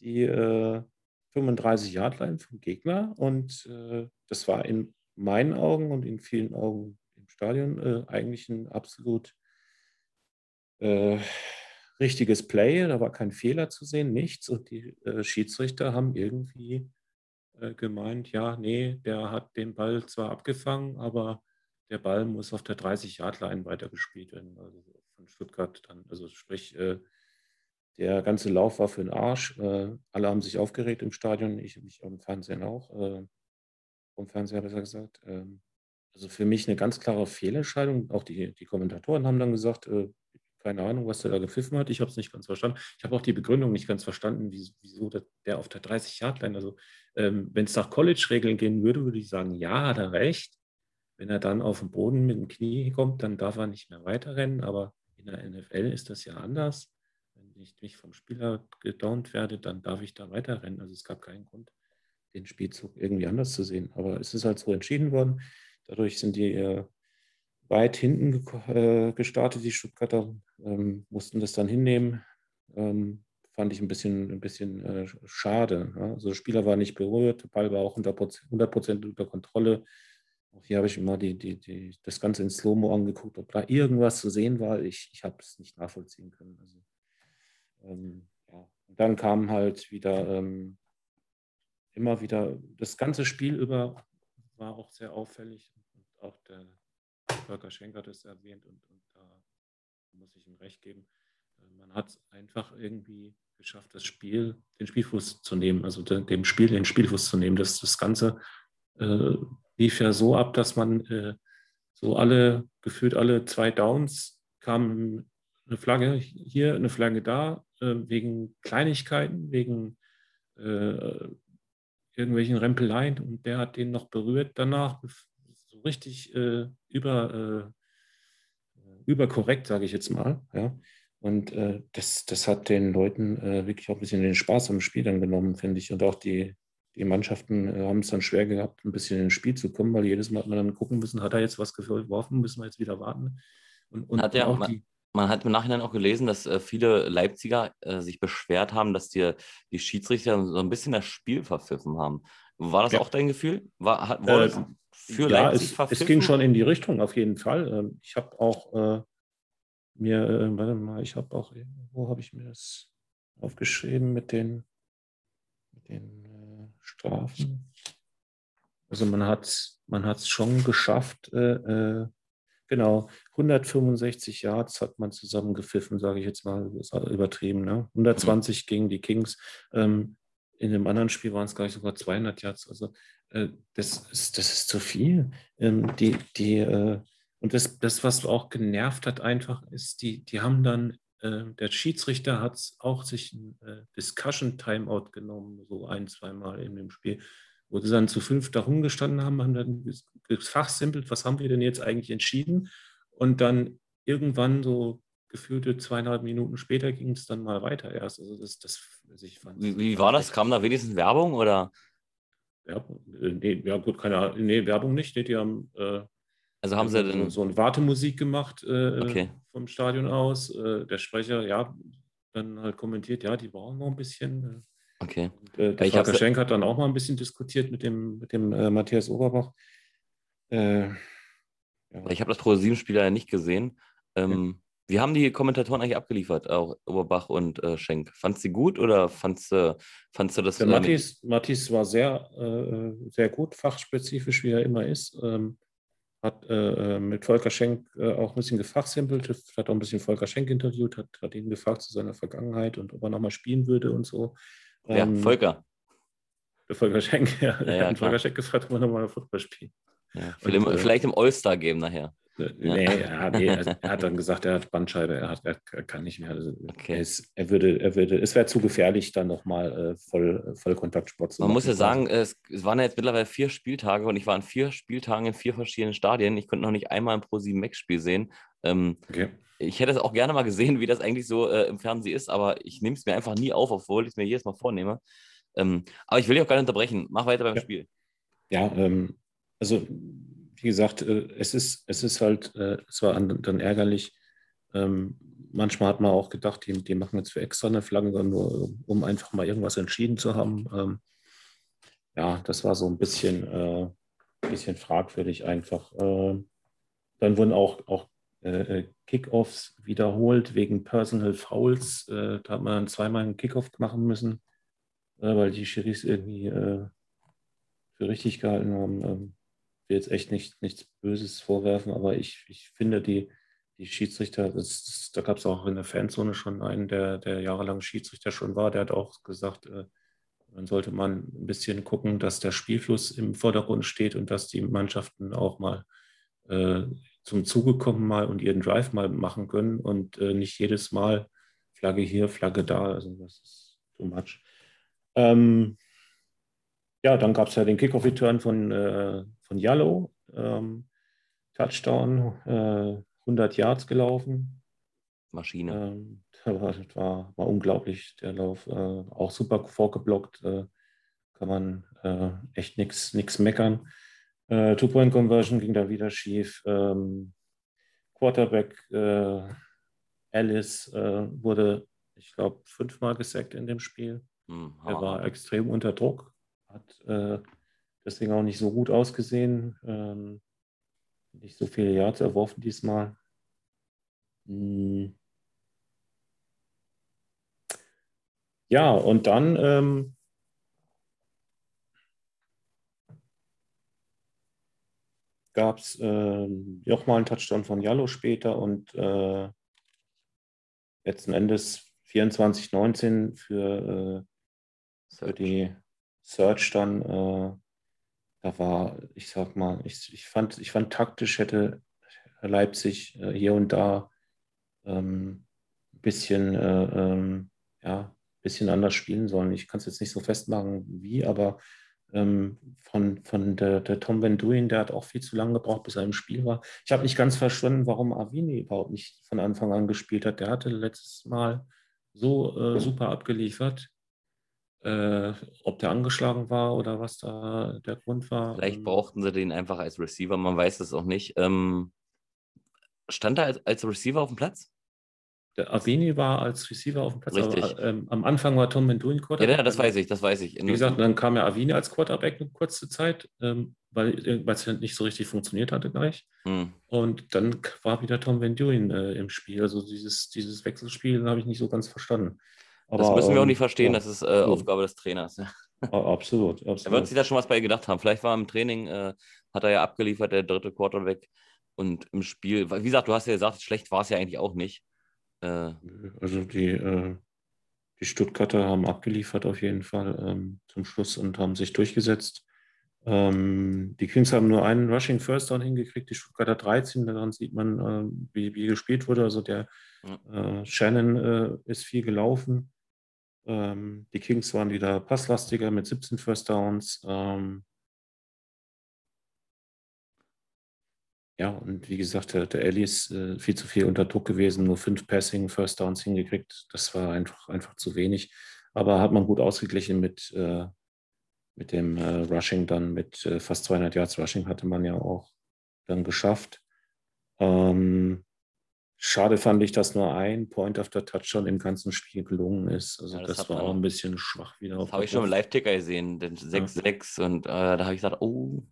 die äh, 35 Yard Line vom Gegner. Und äh, das war in meinen Augen und in vielen Augen Stadion äh, eigentlich ein absolut äh, richtiges Play. Da war kein Fehler zu sehen, nichts. Und die äh, Schiedsrichter haben irgendwie äh, gemeint, ja, nee, der hat den Ball zwar abgefangen, aber der Ball muss auf der 30 Yard Line weitergespielt werden. Also von Stuttgart dann, also sprich, äh, der ganze Lauf war für den Arsch. Äh, alle haben sich aufgeregt im Stadion, ich mich am Fernsehen auch, vom Fernseher besser gesagt. Ähm, also für mich eine ganz klare Fehlentscheidung. Auch die, die Kommentatoren haben dann gesagt, äh, keine Ahnung, was der da gepfiffen hat. Ich habe es nicht ganz verstanden. Ich habe auch die Begründung nicht ganz verstanden, wieso der auf der 30-Yard-Line, also ähm, wenn es nach College-Regeln gehen würde, würde ich sagen, ja, hat er recht. Wenn er dann auf den Boden mit dem Knie kommt, dann darf er nicht mehr weiterrennen. Aber in der NFL ist das ja anders ich nicht vom Spieler gedownt werde, dann darf ich da weiterrennen. Also es gab keinen Grund, den Spielzug irgendwie anders zu sehen. Aber es ist halt so entschieden worden. Dadurch sind die äh, weit hinten äh, gestartet, die Stuttgarter, ähm, mussten das dann hinnehmen. Ähm, fand ich ein bisschen, ein bisschen äh, schade. Ja? Also der Spieler war nicht berührt, der Ball war auch 100%, Prozent unter Kontrolle. Auch hier habe ich immer die, die, die, das Ganze in Slow-Mo angeguckt, ob da irgendwas zu sehen war. Ich, ich habe es nicht nachvollziehen können. Also ähm, ja. Und dann kam halt wieder ähm, immer wieder, das ganze Spiel über war auch sehr auffällig. Und auch der Volker Schenker hat es erwähnt und, und da muss ich ihm recht geben. Äh, man hat einfach irgendwie geschafft, das Spiel, den Spielfuß zu nehmen, also dem Spiel den Spielfuß zu nehmen. Das, das Ganze äh, lief ja so ab, dass man äh, so alle, gefühlt alle zwei Downs kam eine Flagge hier, eine Flagge da, äh, wegen Kleinigkeiten, wegen äh, irgendwelchen Rempeleien und der hat den noch berührt danach, so richtig äh, über, äh, überkorrekt, sage ich jetzt mal. Ja. Und äh, das, das hat den Leuten äh, wirklich auch ein bisschen den Spaß am Spiel dann genommen, finde ich. Und auch die, die Mannschaften äh, haben es dann schwer gehabt, ein bisschen ins Spiel zu kommen, weil jedes Mal hat man dann gucken müssen, hat er jetzt was geworfen, müssen wir jetzt wieder warten. Und, und hat er auch die, man hat im Nachhinein auch gelesen, dass äh, viele Leipziger äh, sich beschwert haben, dass die, die Schiedsrichter so ein bisschen das Spiel verpfiffen haben. War das ja. auch dein Gefühl? War, hat, wurde äh, für ja, Leipzig es, verpfiffen? Es ging schon in die Richtung, auf jeden Fall. Ähm, ich habe auch äh, mir, äh, warte mal, ich habe auch, wo habe ich mir das aufgeschrieben mit den, mit den äh, Strafen? Also man hat es man schon geschafft, Genau, 165 Yards hat man zusammen gepfiffen, sage ich jetzt mal, ist übertrieben. Ne? 120 mhm. gegen die Kings. Ähm, in dem anderen Spiel waren es gleich sogar 200 Yards. Also äh, das, ist, das ist zu viel. Ähm, die, die, äh, und das, das, was auch genervt hat, einfach ist, die, die haben dann, äh, der Schiedsrichter hat auch sich ein äh, Discussion Timeout genommen, so ein, zweimal in dem Spiel wo sie dann zu fünf da rumgestanden haben, haben dann gefachsimpelt, was haben wir denn jetzt eigentlich entschieden? Und dann irgendwann so gefühlte zweieinhalb Minuten später ging es dann mal weiter erst. Also das, das also ich fand, wie, wie war das? Kam da wenigstens Werbung oder? Werbung? Äh, nee, ja gut, keine Ahnung. Nee, Werbung nicht. Nee, die haben äh, also haben sie denn so eine Wartemusik gemacht äh, okay. vom Stadion aus. Äh, der Sprecher, ja, dann halt kommentiert, ja, die brauchen noch ein bisschen. Äh, Okay. Äh, der Vater Schenk hat dann auch mal ein bisschen diskutiert mit dem, mit dem äh, Matthias Oberbach. Äh, ja. Ich habe das Pro 7-Spiel ja nicht gesehen. Ähm, ja. Wie haben die Kommentatoren eigentlich abgeliefert, auch Oberbach und äh, Schenk? Fandst du gut oder fandst, äh, fandst du das? Der Matthias, Matthias war sehr, äh, sehr gut, fachspezifisch, wie er immer ist. Ähm, hat äh, mit Volker Schenk äh, auch ein bisschen gefachsimpelt, hat auch ein bisschen Volker Schenk interviewt, hat, hat ihn gefragt zu seiner Vergangenheit und ob er nochmal spielen würde und so. Ja, ähm, Volker. Der Volker Schenk, ja. ja, ja Volker Schenk gefragt, ob er nochmal Football spielt. Ja, vielleicht, und, äh, vielleicht im All-Star-Game nachher. Nee, ja. nee er, hat dann gesagt, er hat Bandscheibe, er, hat, er kann nicht mehr. Also okay. er, ist, er, würde, er würde, es wäre zu gefährlich, dann nochmal äh, voll, voll Kontaktsport zu machen. Man muss ja sagen, es, es, waren ja jetzt mittlerweile vier Spieltage und ich war an vier Spieltagen in vier verschiedenen Stadien. Ich konnte noch nicht einmal ein Pro7 Max-Spiel sehen. Ähm, okay. Ich hätte es auch gerne mal gesehen, wie das eigentlich so äh, im Fernsehen ist, aber ich nehme es mir einfach nie auf, obwohl ich es mir jedes Mal vornehme. Ähm, aber ich will dich auch gar nicht unterbrechen. Mach weiter beim ja. Spiel. Ja, ähm, also wie gesagt, äh, es ist, es ist halt, äh, es war dann ärgerlich. Ähm, manchmal hat man auch gedacht, die, die machen jetzt für extra eine Flagge, nur um einfach mal irgendwas entschieden zu haben. Ähm, ja, das war so ein bisschen, äh, bisschen fragwürdig einfach. Äh, dann wurden auch, auch äh, Kickoffs wiederholt wegen Personal Fouls. Äh, da hat man dann zweimal einen Kickoff machen müssen, äh, weil die Schiris irgendwie äh, für richtig gehalten haben. Ähm, will jetzt echt nicht, nichts Böses vorwerfen, aber ich, ich finde, die, die Schiedsrichter, das, da gab es auch in der Fanzone schon einen, der, der jahrelang Schiedsrichter schon war, der hat auch gesagt, äh, dann sollte man ein bisschen gucken, dass der Spielfluss im Vordergrund steht und dass die Mannschaften auch mal äh, zum Zuge kommen mal und ihren Drive mal machen können und äh, nicht jedes Mal Flagge hier, Flagge da. Also das ist too much. Ähm, ja, dann gab es ja den Kickoff-Return von, äh, von Jallo. Ähm, Touchdown, äh, 100 Yards gelaufen. Maschine. Ähm, war, war, war, unglaublich, der Lauf. Äh, auch super vorgeblockt. Äh, kann man äh, echt nichts meckern. Äh, Two-Point-Conversion ging dann wieder schief. Ähm, Quarterback äh, Alice wurde, ich glaube, fünfmal gesackt in dem Spiel. Hm, er war extrem unter Druck hat äh, deswegen auch nicht so gut ausgesehen. Ähm, nicht so viele Yards erworfen diesmal. Hm. Ja, und dann ähm, gab es äh, nochmal einen Touchdown von Jallo später und äh, letzten Endes 24-19 für, äh, für die Search dann, äh, da war, ich sag mal, ich, ich, fand, ich fand taktisch hätte Leipzig äh, hier und da ähm, ein bisschen, äh, ähm, ja, bisschen anders spielen sollen. Ich kann es jetzt nicht so festmachen, wie, aber ähm, von, von der, der Tom Van Duyn, der hat auch viel zu lange gebraucht, bis er im Spiel war. Ich habe nicht ganz verstanden, warum Avini überhaupt nicht von Anfang an gespielt hat. Der hatte letztes Mal so äh, super abgeliefert. Äh, ob der angeschlagen war oder was da der Grund war. Vielleicht ähm, brauchten sie den einfach als Receiver, man weiß es auch nicht. Ähm, stand er als, als Receiver auf dem Platz? Der Avini war als Receiver auf dem Platz. Richtig. Aber, ähm, am Anfang war Tom Menduin Quarterback. Ja, das weiß ich, das weiß ich. Wie gesagt, dann kam ja Avini als Quarterback eine kurze Zeit, ähm, weil es nicht so richtig funktioniert hatte gleich. Hm. Und dann war wieder Tom Van Duyn äh, im Spiel. Also dieses, dieses Wechselspiel habe ich nicht so ganz verstanden. Aber, das müssen wir auch nicht ähm, verstehen, ja, das ist äh, Aufgabe des Trainers. Absolut, absolut. Er wird sich da schon was bei gedacht haben. Vielleicht war im Training, äh, hat er ja abgeliefert, der dritte Quarterback. Und im Spiel, wie gesagt, du hast ja gesagt, schlecht war es ja eigentlich auch nicht. Äh, also die, äh, die Stuttgarter haben abgeliefert auf jeden Fall ähm, zum Schluss und haben sich durchgesetzt. Ähm, die Kings haben nur einen Rushing First Down hingekriegt, die Stuttgarter 13. Daran sieht man, äh, wie, wie gespielt wurde. Also der ja. Äh, Shannon äh, ist viel gelaufen. Ähm, die Kings waren wieder passlastiger mit 17 First Downs. Ähm, ja, und wie gesagt, der, der Ellie ist äh, viel zu viel unter Druck gewesen, nur fünf Passing First Downs hingekriegt. Das war einfach, einfach zu wenig. Aber hat man gut ausgeglichen mit, äh, mit dem äh, Rushing dann, mit äh, fast 200 Yards Rushing hatte man ja auch dann geschafft. Ähm, Schade fand ich, dass nur ein Point of the Touchdown im ganzen Spiel gelungen ist. Also ja, das, das war auch ein bisschen schwach wieder. Das habe ich schon im Live-Ticker gesehen, den 6-6. Ja. Und äh, da habe ich gesagt, oh,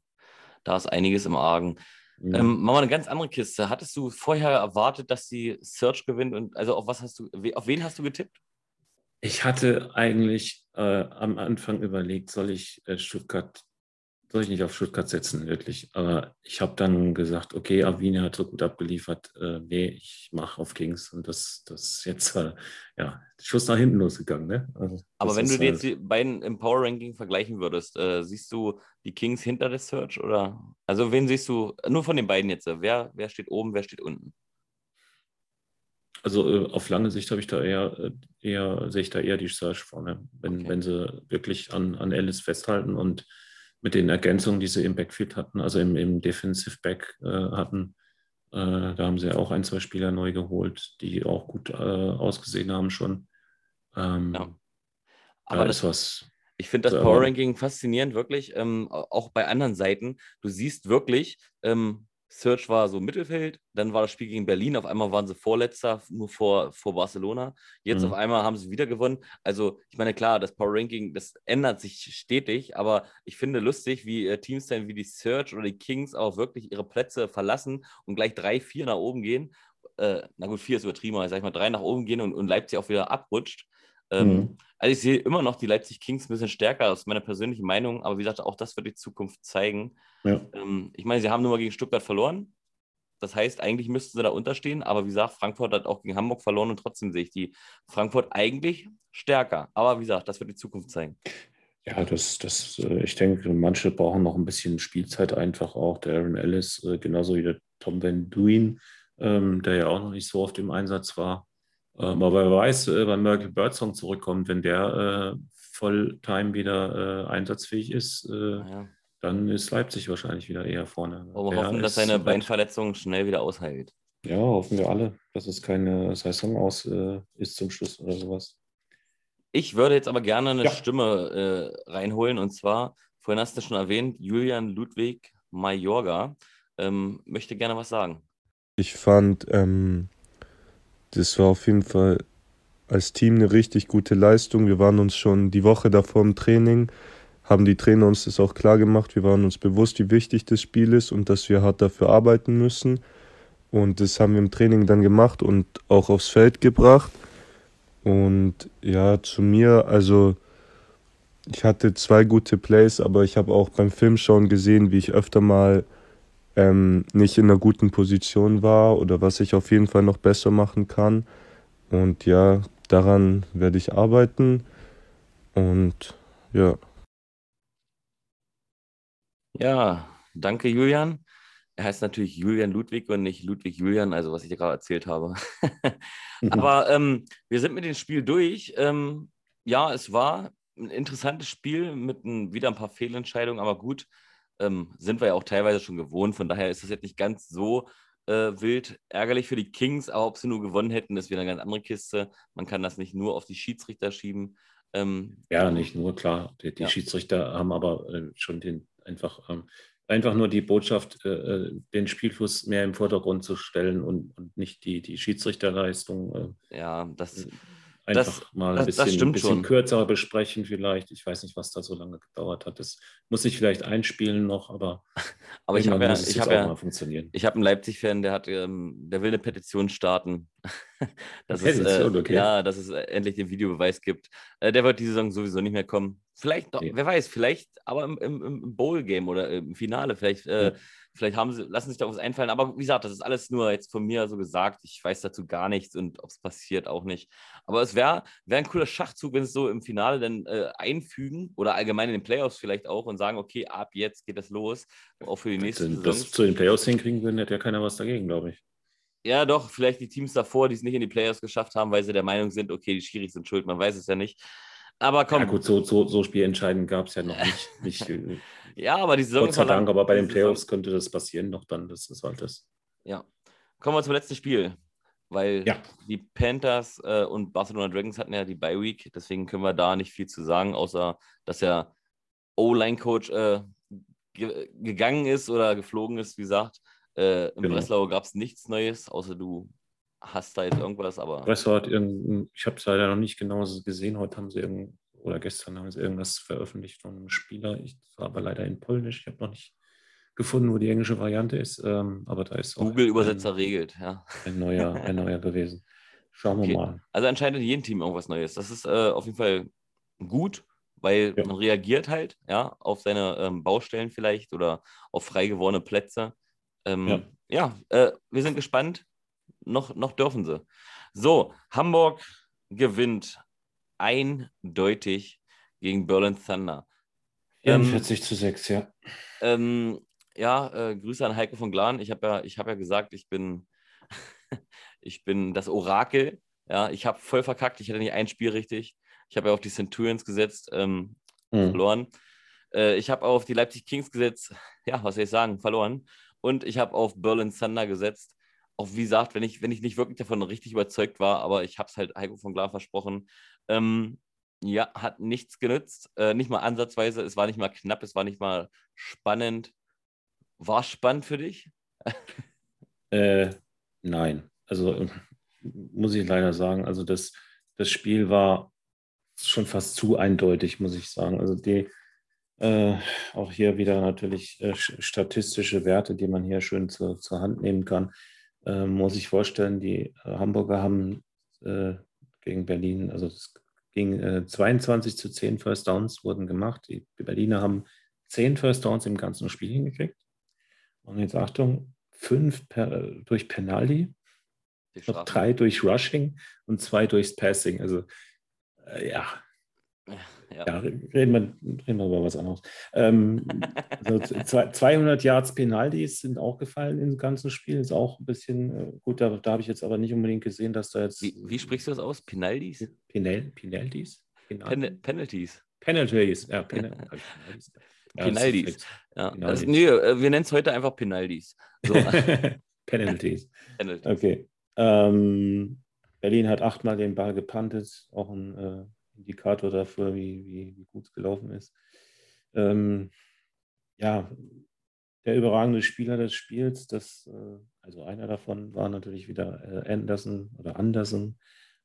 da ist einiges im Argen. Ja. Ähm, machen wir eine ganz andere Kiste. Hattest du vorher erwartet, dass die Search gewinnt? Und also auf was hast du, auf wen hast du getippt? Ich hatte eigentlich äh, am Anfang überlegt, soll ich äh, Stuttgart soll ich nicht auf Stuttgart setzen, wirklich. Aber ich habe dann gesagt, okay, Avini hat so gut abgeliefert. Äh, nee, ich mache auf Kings. Und das, das ist jetzt, äh, ja, Schuss nach hinten losgegangen. Ne? Also, Aber wenn du dir jetzt die beiden im Power Ranking vergleichen würdest, äh, siehst du die Kings hinter der Search oder? Also, wen siehst du, nur von den beiden jetzt, wer, wer steht oben, wer steht unten? Also äh, auf lange Sicht habe ich da eher, äh, eher, sehe ich da eher die Search vorne, wenn, okay. wenn sie wirklich an, an Alice festhalten und mit den Ergänzungen, die sie im Backfield hatten, also im, im Defensive Back äh, hatten. Äh, da haben sie auch ein, zwei Spieler neu geholt, die auch gut äh, ausgesehen haben schon. Ähm, ja. Aber da das, ist was. Ich finde das Power Ranking faszinierend, wirklich. Ähm, auch bei anderen Seiten. Du siehst wirklich, ähm, Search war so Mittelfeld, dann war das Spiel gegen Berlin, auf einmal waren sie Vorletzter, nur vor, vor Barcelona. Jetzt mhm. auf einmal haben sie wieder gewonnen. Also, ich meine, klar, das Power Ranking, das ändert sich stetig, aber ich finde lustig, wie äh, Teams dann wie die Search oder die Kings auch wirklich ihre Plätze verlassen und gleich drei, vier nach oben gehen. Äh, na gut, vier ist übertrieben, aber sag ich mal, drei nach oben gehen und, und Leipzig auch wieder abrutscht. Ähm, mhm. Also ich sehe immer noch die Leipzig Kings ein bisschen stärker, aus meiner persönlichen Meinung, aber wie gesagt, auch das wird die Zukunft zeigen. Ja. Ähm, ich meine, sie haben nur mal gegen Stuttgart verloren. Das heißt, eigentlich müssten sie da unterstehen, aber wie gesagt, Frankfurt hat auch gegen Hamburg verloren und trotzdem sehe ich die Frankfurt eigentlich stärker. Aber wie gesagt, das wird die Zukunft zeigen. Ja, das, das, äh, ich denke, manche brauchen noch ein bisschen Spielzeit einfach auch. Der Aaron Ellis, äh, genauso wie der Tom Van Duin, ähm, der ja auch noch nicht so oft im Einsatz war. Ähm, aber wer weiß, äh, wann Merkel Birdsong zurückkommt, wenn der äh, Volltime wieder äh, einsatzfähig ist, äh, ja. dann ist Leipzig wahrscheinlich wieder eher vorne. Aber wir hoffen, dass seine Beinverletzung schnell wieder ausheilt. Ja, hoffen wir alle, dass es keine Saison aus äh, ist zum Schluss oder sowas. Ich würde jetzt aber gerne eine ja. Stimme äh, reinholen und zwar, vorhin hast du schon erwähnt, Julian Ludwig Majorga ähm, möchte gerne was sagen. Ich fand, ähm, das war auf jeden Fall als Team eine richtig gute Leistung. Wir waren uns schon die Woche davor im Training, haben die Trainer uns das auch klar gemacht. Wir waren uns bewusst, wie wichtig das Spiel ist und dass wir hart dafür arbeiten müssen. Und das haben wir im Training dann gemacht und auch aufs Feld gebracht. Und ja, zu mir, also ich hatte zwei gute Plays, aber ich habe auch beim Filmschauen gesehen, wie ich öfter mal ähm, nicht in einer guten Position war oder was ich auf jeden Fall noch besser machen kann. Und ja, daran werde ich arbeiten. Und ja. Ja, danke Julian. Er heißt natürlich Julian Ludwig und nicht Ludwig Julian, also was ich dir gerade erzählt habe. Aber ähm, wir sind mit dem Spiel durch. Ähm, ja, es war ein interessantes Spiel mit ein, wieder ein paar Fehlentscheidungen, aber gut ähm, sind wir ja auch teilweise schon gewohnt. Von daher ist das jetzt nicht ganz so äh, wild. Ärgerlich für die Kings, aber ob sie nur gewonnen hätten, ist wieder eine ganz andere Kiste. Man kann das nicht nur auf die Schiedsrichter schieben. Ähm, ja, nicht nur, klar. Die, die ja. Schiedsrichter haben aber äh, schon den einfach, ähm, einfach nur die Botschaft, äh, äh den Spielfluss mehr im Vordergrund zu stellen und, und nicht die, die Schiedsrichterleistung. Äh, ja, das einfach das, mal ein das, bisschen, das bisschen kürzer besprechen vielleicht. Ich weiß nicht, was da so lange gedauert hat. Das muss ich vielleicht einspielen noch, aber, aber ich habe ja, ich habe ja, ich habe einen Leipzig-Fan, der hat, ähm, der will eine Petition starten. dass es, äh, okay. Ja, dass es endlich den Videobeweis gibt. Äh, der wird diese Saison sowieso nicht mehr kommen. Vielleicht, doch, nee. wer weiß, vielleicht, aber im, im, im Bowl-Game oder im Finale, vielleicht äh, ja Vielleicht haben sie, lassen sich da was einfallen. Aber wie gesagt, das ist alles nur jetzt von mir so gesagt. Ich weiß dazu gar nichts und ob es passiert auch nicht. Aber es wäre wär ein cooler Schachzug, wenn es so im Finale dann äh, einfügen oder allgemein in den Playoffs vielleicht auch und sagen, okay, ab jetzt geht das los. Auch für die nächste Saison. Das zu den Playoffs hinkriegen würden, hätte ja keiner was dagegen, glaube ich. Ja, doch, vielleicht die Teams davor, die es nicht in die Playoffs geschafft haben, weil sie der Meinung sind, okay, die Schiris sind schuld, man weiß es ja nicht. Aber komm. Ja, gut, so, so, so spielentscheidend gab es ja noch nicht. nicht äh, ja, aber die Saison. Gott sei Dank, aber bei den Playoffs könnte das passieren noch dann. Das ist halt das. Ja. Kommen wir zum letzten Spiel. Weil ja. die Panthers äh, und Barcelona Dragons hatten ja die Bye Week. Deswegen können wir da nicht viel zu sagen, außer dass der O-Line-Coach äh, ge gegangen ist oder geflogen ist, wie gesagt. Äh, Im genau. Breslau gab es nichts Neues, außer du hast da jetzt irgendwas, aber. Breslau hat irgendein, ich habe es leider noch nicht genau gesehen, heute haben sie irgend, oder gestern haben sie irgendwas veröffentlicht von einem Spieler. Ich war aber leider in Polnisch, ich habe noch nicht gefunden, wo die englische Variante ist, ähm, aber da ist Google-Übersetzer regelt, ja. Ein neuer, ein neuer gewesen. Schauen wir okay. mal. Also anscheinend in jedem Team irgendwas Neues. Das ist äh, auf jeden Fall gut, weil Ja. man reagiert halt, ja, auf seine ähm, Baustellen vielleicht oder auf frei gewordene Plätze. Ähm, Ja. ja, äh, wir sind gespannt. Noch, noch dürfen sie. So, Hamburg gewinnt eindeutig gegen Berlin Thunder. Ähm, 44 zu 6, ja. Ähm, ja, äh, Grüße an Heiko von Glan. Ich habe ja, ich hab ja gesagt, ich bin, ich bin das Orakel. Ja, ich habe voll verkackt. Ich hatte nicht ein Spiel richtig. Ich habe ja auf die Centurions gesetzt, ähm, Hm. verloren. Äh, ich habe auf die Leipzig Kings gesetzt. Ja, was soll ich sagen? Verloren. Und ich habe auf Berlin Thunder gesetzt. Auch wie gesagt, wenn ich, wenn ich nicht wirklich davon richtig überzeugt war, aber ich habe es halt Heiko von Glan versprochen. Ähm, ja, hat nichts genützt. Äh, nicht mal ansatzweise. Es war nicht mal knapp. Es war nicht mal spannend. War spannend für dich? Äh, nein, also muss ich leider sagen, also das, das Spiel war schon fast zu eindeutig, muss ich sagen. Also die, äh, auch hier wieder natürlich äh, sch- statistische Werte, die man hier schön zur, zur Hand nehmen kann. Äh, muss ich vorstellen, die Hamburger haben äh, gegen Berlin, also es ging äh, 22 zu 10 First Downs wurden gemacht. Die, Berliner haben 10 First Downs im ganzen Spiel hingekriegt. Und jetzt Achtung, fünf per, durch Penalty, noch drei durch Rushing und zwei durchs Passing. Also äh, ja, Ja. Ja, reden wir, reden wir über was anderes. Ähm, also zwei- 200 Yards Penalties sind auch gefallen im ganzen Spiel. Ist auch ein bisschen äh, gut. Da, da habe ich jetzt aber nicht unbedingt gesehen, dass da jetzt Wie, wie sprichst du das aus? Penalties? Penal, Penalties? Penalties? Pen Penalties. Penalties. Ja, Penalties. Ja, Penalties. Ja. Das, nee, äh, wir nennen es heute einfach Penalties. So, Penalties. Penalties. Okay. Ähm, Berlin hat achtmal den Ball gepantet, auch ein äh, Indikator dafür, wie, wie, wie gut es gelaufen ist. Ähm, ja, der überragende Spieler des Spiels, das, äh, also einer davon war natürlich wieder äh, Anderson oder Anderson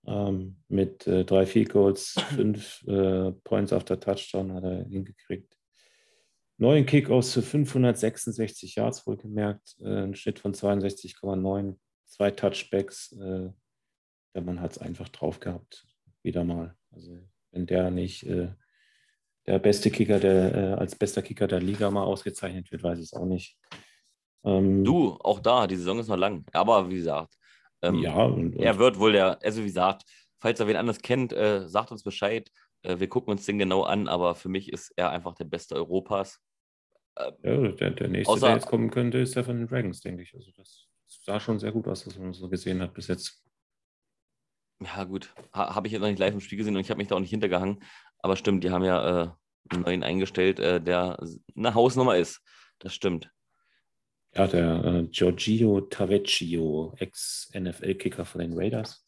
ähm, mit äh, drei Field Goals, fünf äh, Points after Touchdown hat er hingekriegt. Neun Kickoffs für 566 Yards wohlgemerkt, äh, ein Schnitt von 62,9, zwei Touchbacks. Äh, der Mann hat es einfach drauf gehabt, wieder mal. Also wenn der nicht äh, der beste Kicker, der äh, als bester Kicker der Liga mal ausgezeichnet wird, weiß ich es auch nicht. Ähm, Du, auch da, die Saison ist noch lang. Aber wie gesagt, ähm, ja, und, und er wird wohl der, also wie gesagt, falls er wen anders kennt, äh, sagt uns Bescheid. Äh, wir gucken uns den genau an, aber für mich ist er einfach der Beste Europas. Äh, ja, der, der nächste, Außer- der jetzt kommen könnte, ist der von den Dragons, denke ich. Also das sah schon sehr gut aus, was man so gesehen hat bis jetzt. Ja, gut. Ha habe ich jetzt noch nicht live im Spiel gesehen und ich habe mich da auch nicht hintergehangen. Aber stimmt, die haben ja äh, einen neuen eingestellt, äh, der eine Hausnummer ist. Das stimmt. Ja, der äh, Giorgio Tavecchio, Ex-NFL-Kicker von den Raiders,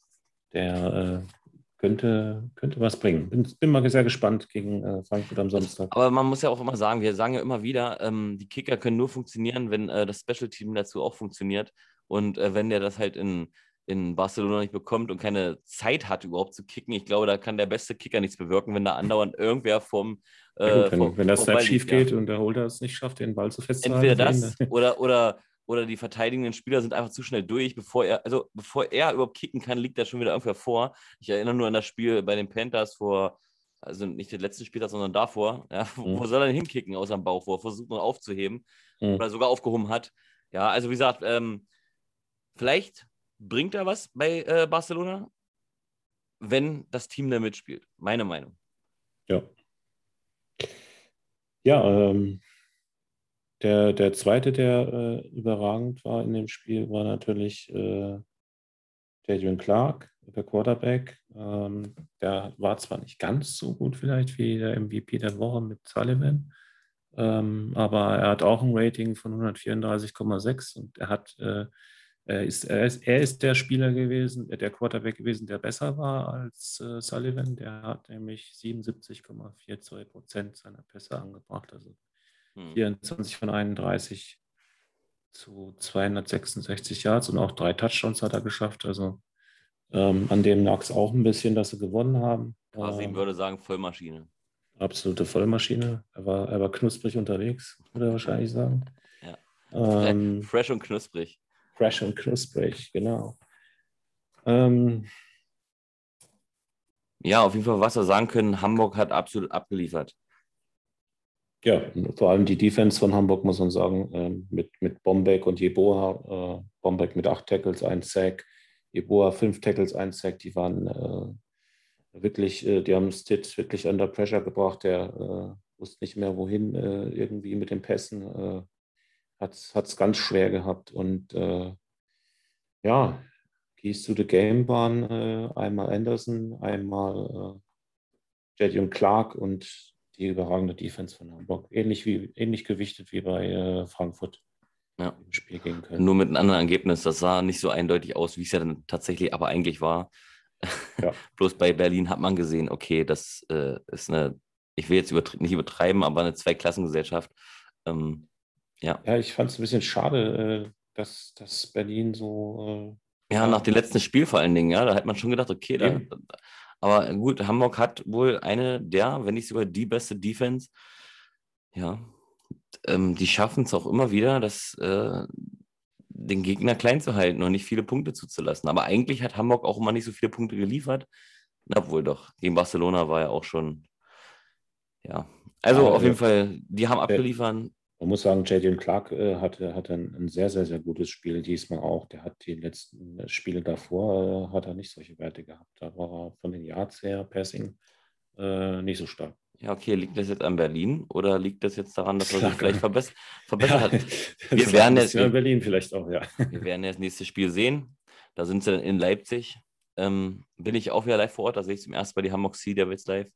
der äh, könnte, könnte was bringen. Bin, bin mal sehr gespannt gegen äh, Frankfurt am Samstag. Aber man muss ja auch immer sagen, wir sagen ja immer wieder, ähm, die Kicker können nur funktionieren, wenn äh, das Special-Team dazu auch funktioniert. Und äh, wenn der das halt in, in Barcelona nicht bekommt und keine Zeit hat, überhaupt zu kicken, ich glaube, da kann der beste Kicker nichts bewirken, wenn da andauernd irgendwer vom. Ja, Äh, gut, wenn, vom- wenn vom Snap schief liegt, ja. geht und der Holder es nicht schafft, den Ball zu festzuhalten. Entweder das oder, oder, oder die verteidigenden Spieler sind einfach zu schnell durch, bevor er, also bevor er überhaupt kicken kann, liegt er schon wieder irgendwer vor. Ich erinnere nur an das Spiel bei den Panthers vor, also nicht den letzten Spieltag, sondern davor. Ja, wo, Mhm. wo soll er denn hinkicken aus dem Bauch, wo er versucht noch aufzuheben Mhm. oder sogar aufgehoben hat. Ja, also wie gesagt, ähm, vielleicht bringt er was bei äh, Barcelona, wenn das Team da mitspielt. Meine Meinung. Ja. Ja, ähm, der, der zweite, der äh, überragend war in dem Spiel, war natürlich äh, Jadrian Clark, der Quarterback. Ähm, der war zwar nicht ganz so gut vielleicht wie der MVP der Woche mit Sullivan, ähm, aber er hat auch ein Rating von 134,6 und er hat äh, er ist, er, ist, er ist der Spieler gewesen, äh, der Quarterback gewesen, der besser war als äh, Sullivan. Der hat nämlich 77,42 Prozent seiner Pässe angebracht, also Hm. 24 von 31 zu 266 Yards und auch drei Touchdowns hat er geschafft. Also ähm, an dem lag es auch ein bisschen, dass sie gewonnen haben. Kasim Ähm, würde sagen, Vollmaschine. absolute Vollmaschine. Er war, er war knusprig unterwegs, würde er wahrscheinlich sagen. Ja. Ähm, Fresh und knusprig. Fresh und knusprig, genau. Ähm, Ja, auf jeden Fall, was wir sagen können, Hamburg hat absolut abgeliefert. Ja, vor allem die Defense von Hamburg, muss man sagen, ähm, mit, mit Bombeck und Jeboa. Äh, Bombeck mit acht Tackles, ein Sack, Jeboa fünf Tackles, ein Sack. Die waren äh, wirklich, äh, die haben Stitt wirklich under pressure gebracht. Der äh, wusste nicht mehr, wohin irgendwie mit den Pässen. Äh, hat es ganz schwer gehabt. Und äh, ja, Keys to the Game waren einmal Anderson, einmal Jetty und Clark und die überragende Defense von Hamburg. Ähnlich, wie, ähnlich gewichtet wie bei äh, Frankfurt ja. im Spiel gehen können. Nur mit einem anderen Ergebnis. Das sah nicht so eindeutig aus, wie es ja dann tatsächlich aber eigentlich war. Ja. Bloß bei Berlin hat man gesehen, okay, das äh, ist eine, ich will jetzt übertrie nicht übertreiben, aber eine Zweiklassengesellschaft. Ähm, ja. ja, ich fand es ein bisschen schade, äh, dass, dass Berlin so. Äh, ja, nach dem letzten Spiel vor allen Dingen, ja, da hat man schon gedacht, okay, da, aber gut, Hamburg hat wohl eine der, wenn nicht sogar die beste Defense. Ja, ähm, die schaffen es auch immer wieder, das, äh, den Gegner klein zu halten und nicht viele Punkte zuzulassen. Aber eigentlich hat Hamburg auch immer nicht so viele Punkte geliefert. Obwohl doch, gegen Barcelona war ja auch schon, ja. Also ja, auf jeden Fall, die haben abgeliefert. Man muss sagen, Jadion Clark äh, hatte, hatte ein, ein, sehr, sehr, sehr gutes Spiel diesmal auch. Der hat die letzten äh, Spiele davor, äh, hat er nicht solche Werte gehabt. Da war er von den Yards her, Passing, äh, nicht so stark. Ja, okay, liegt das jetzt an Berlin oder liegt das jetzt daran, dass er sich vielleicht verbess verbessert hat? Wir werden jetzt in Berlin vielleicht auch, ja. Wir werden das nächste Spiel sehen. Da sind sie in Leipzig. Ähm, bin ich auch wieder live vor Ort, da sehe ich zum ersten Mal die Hamburg Sea Devils live.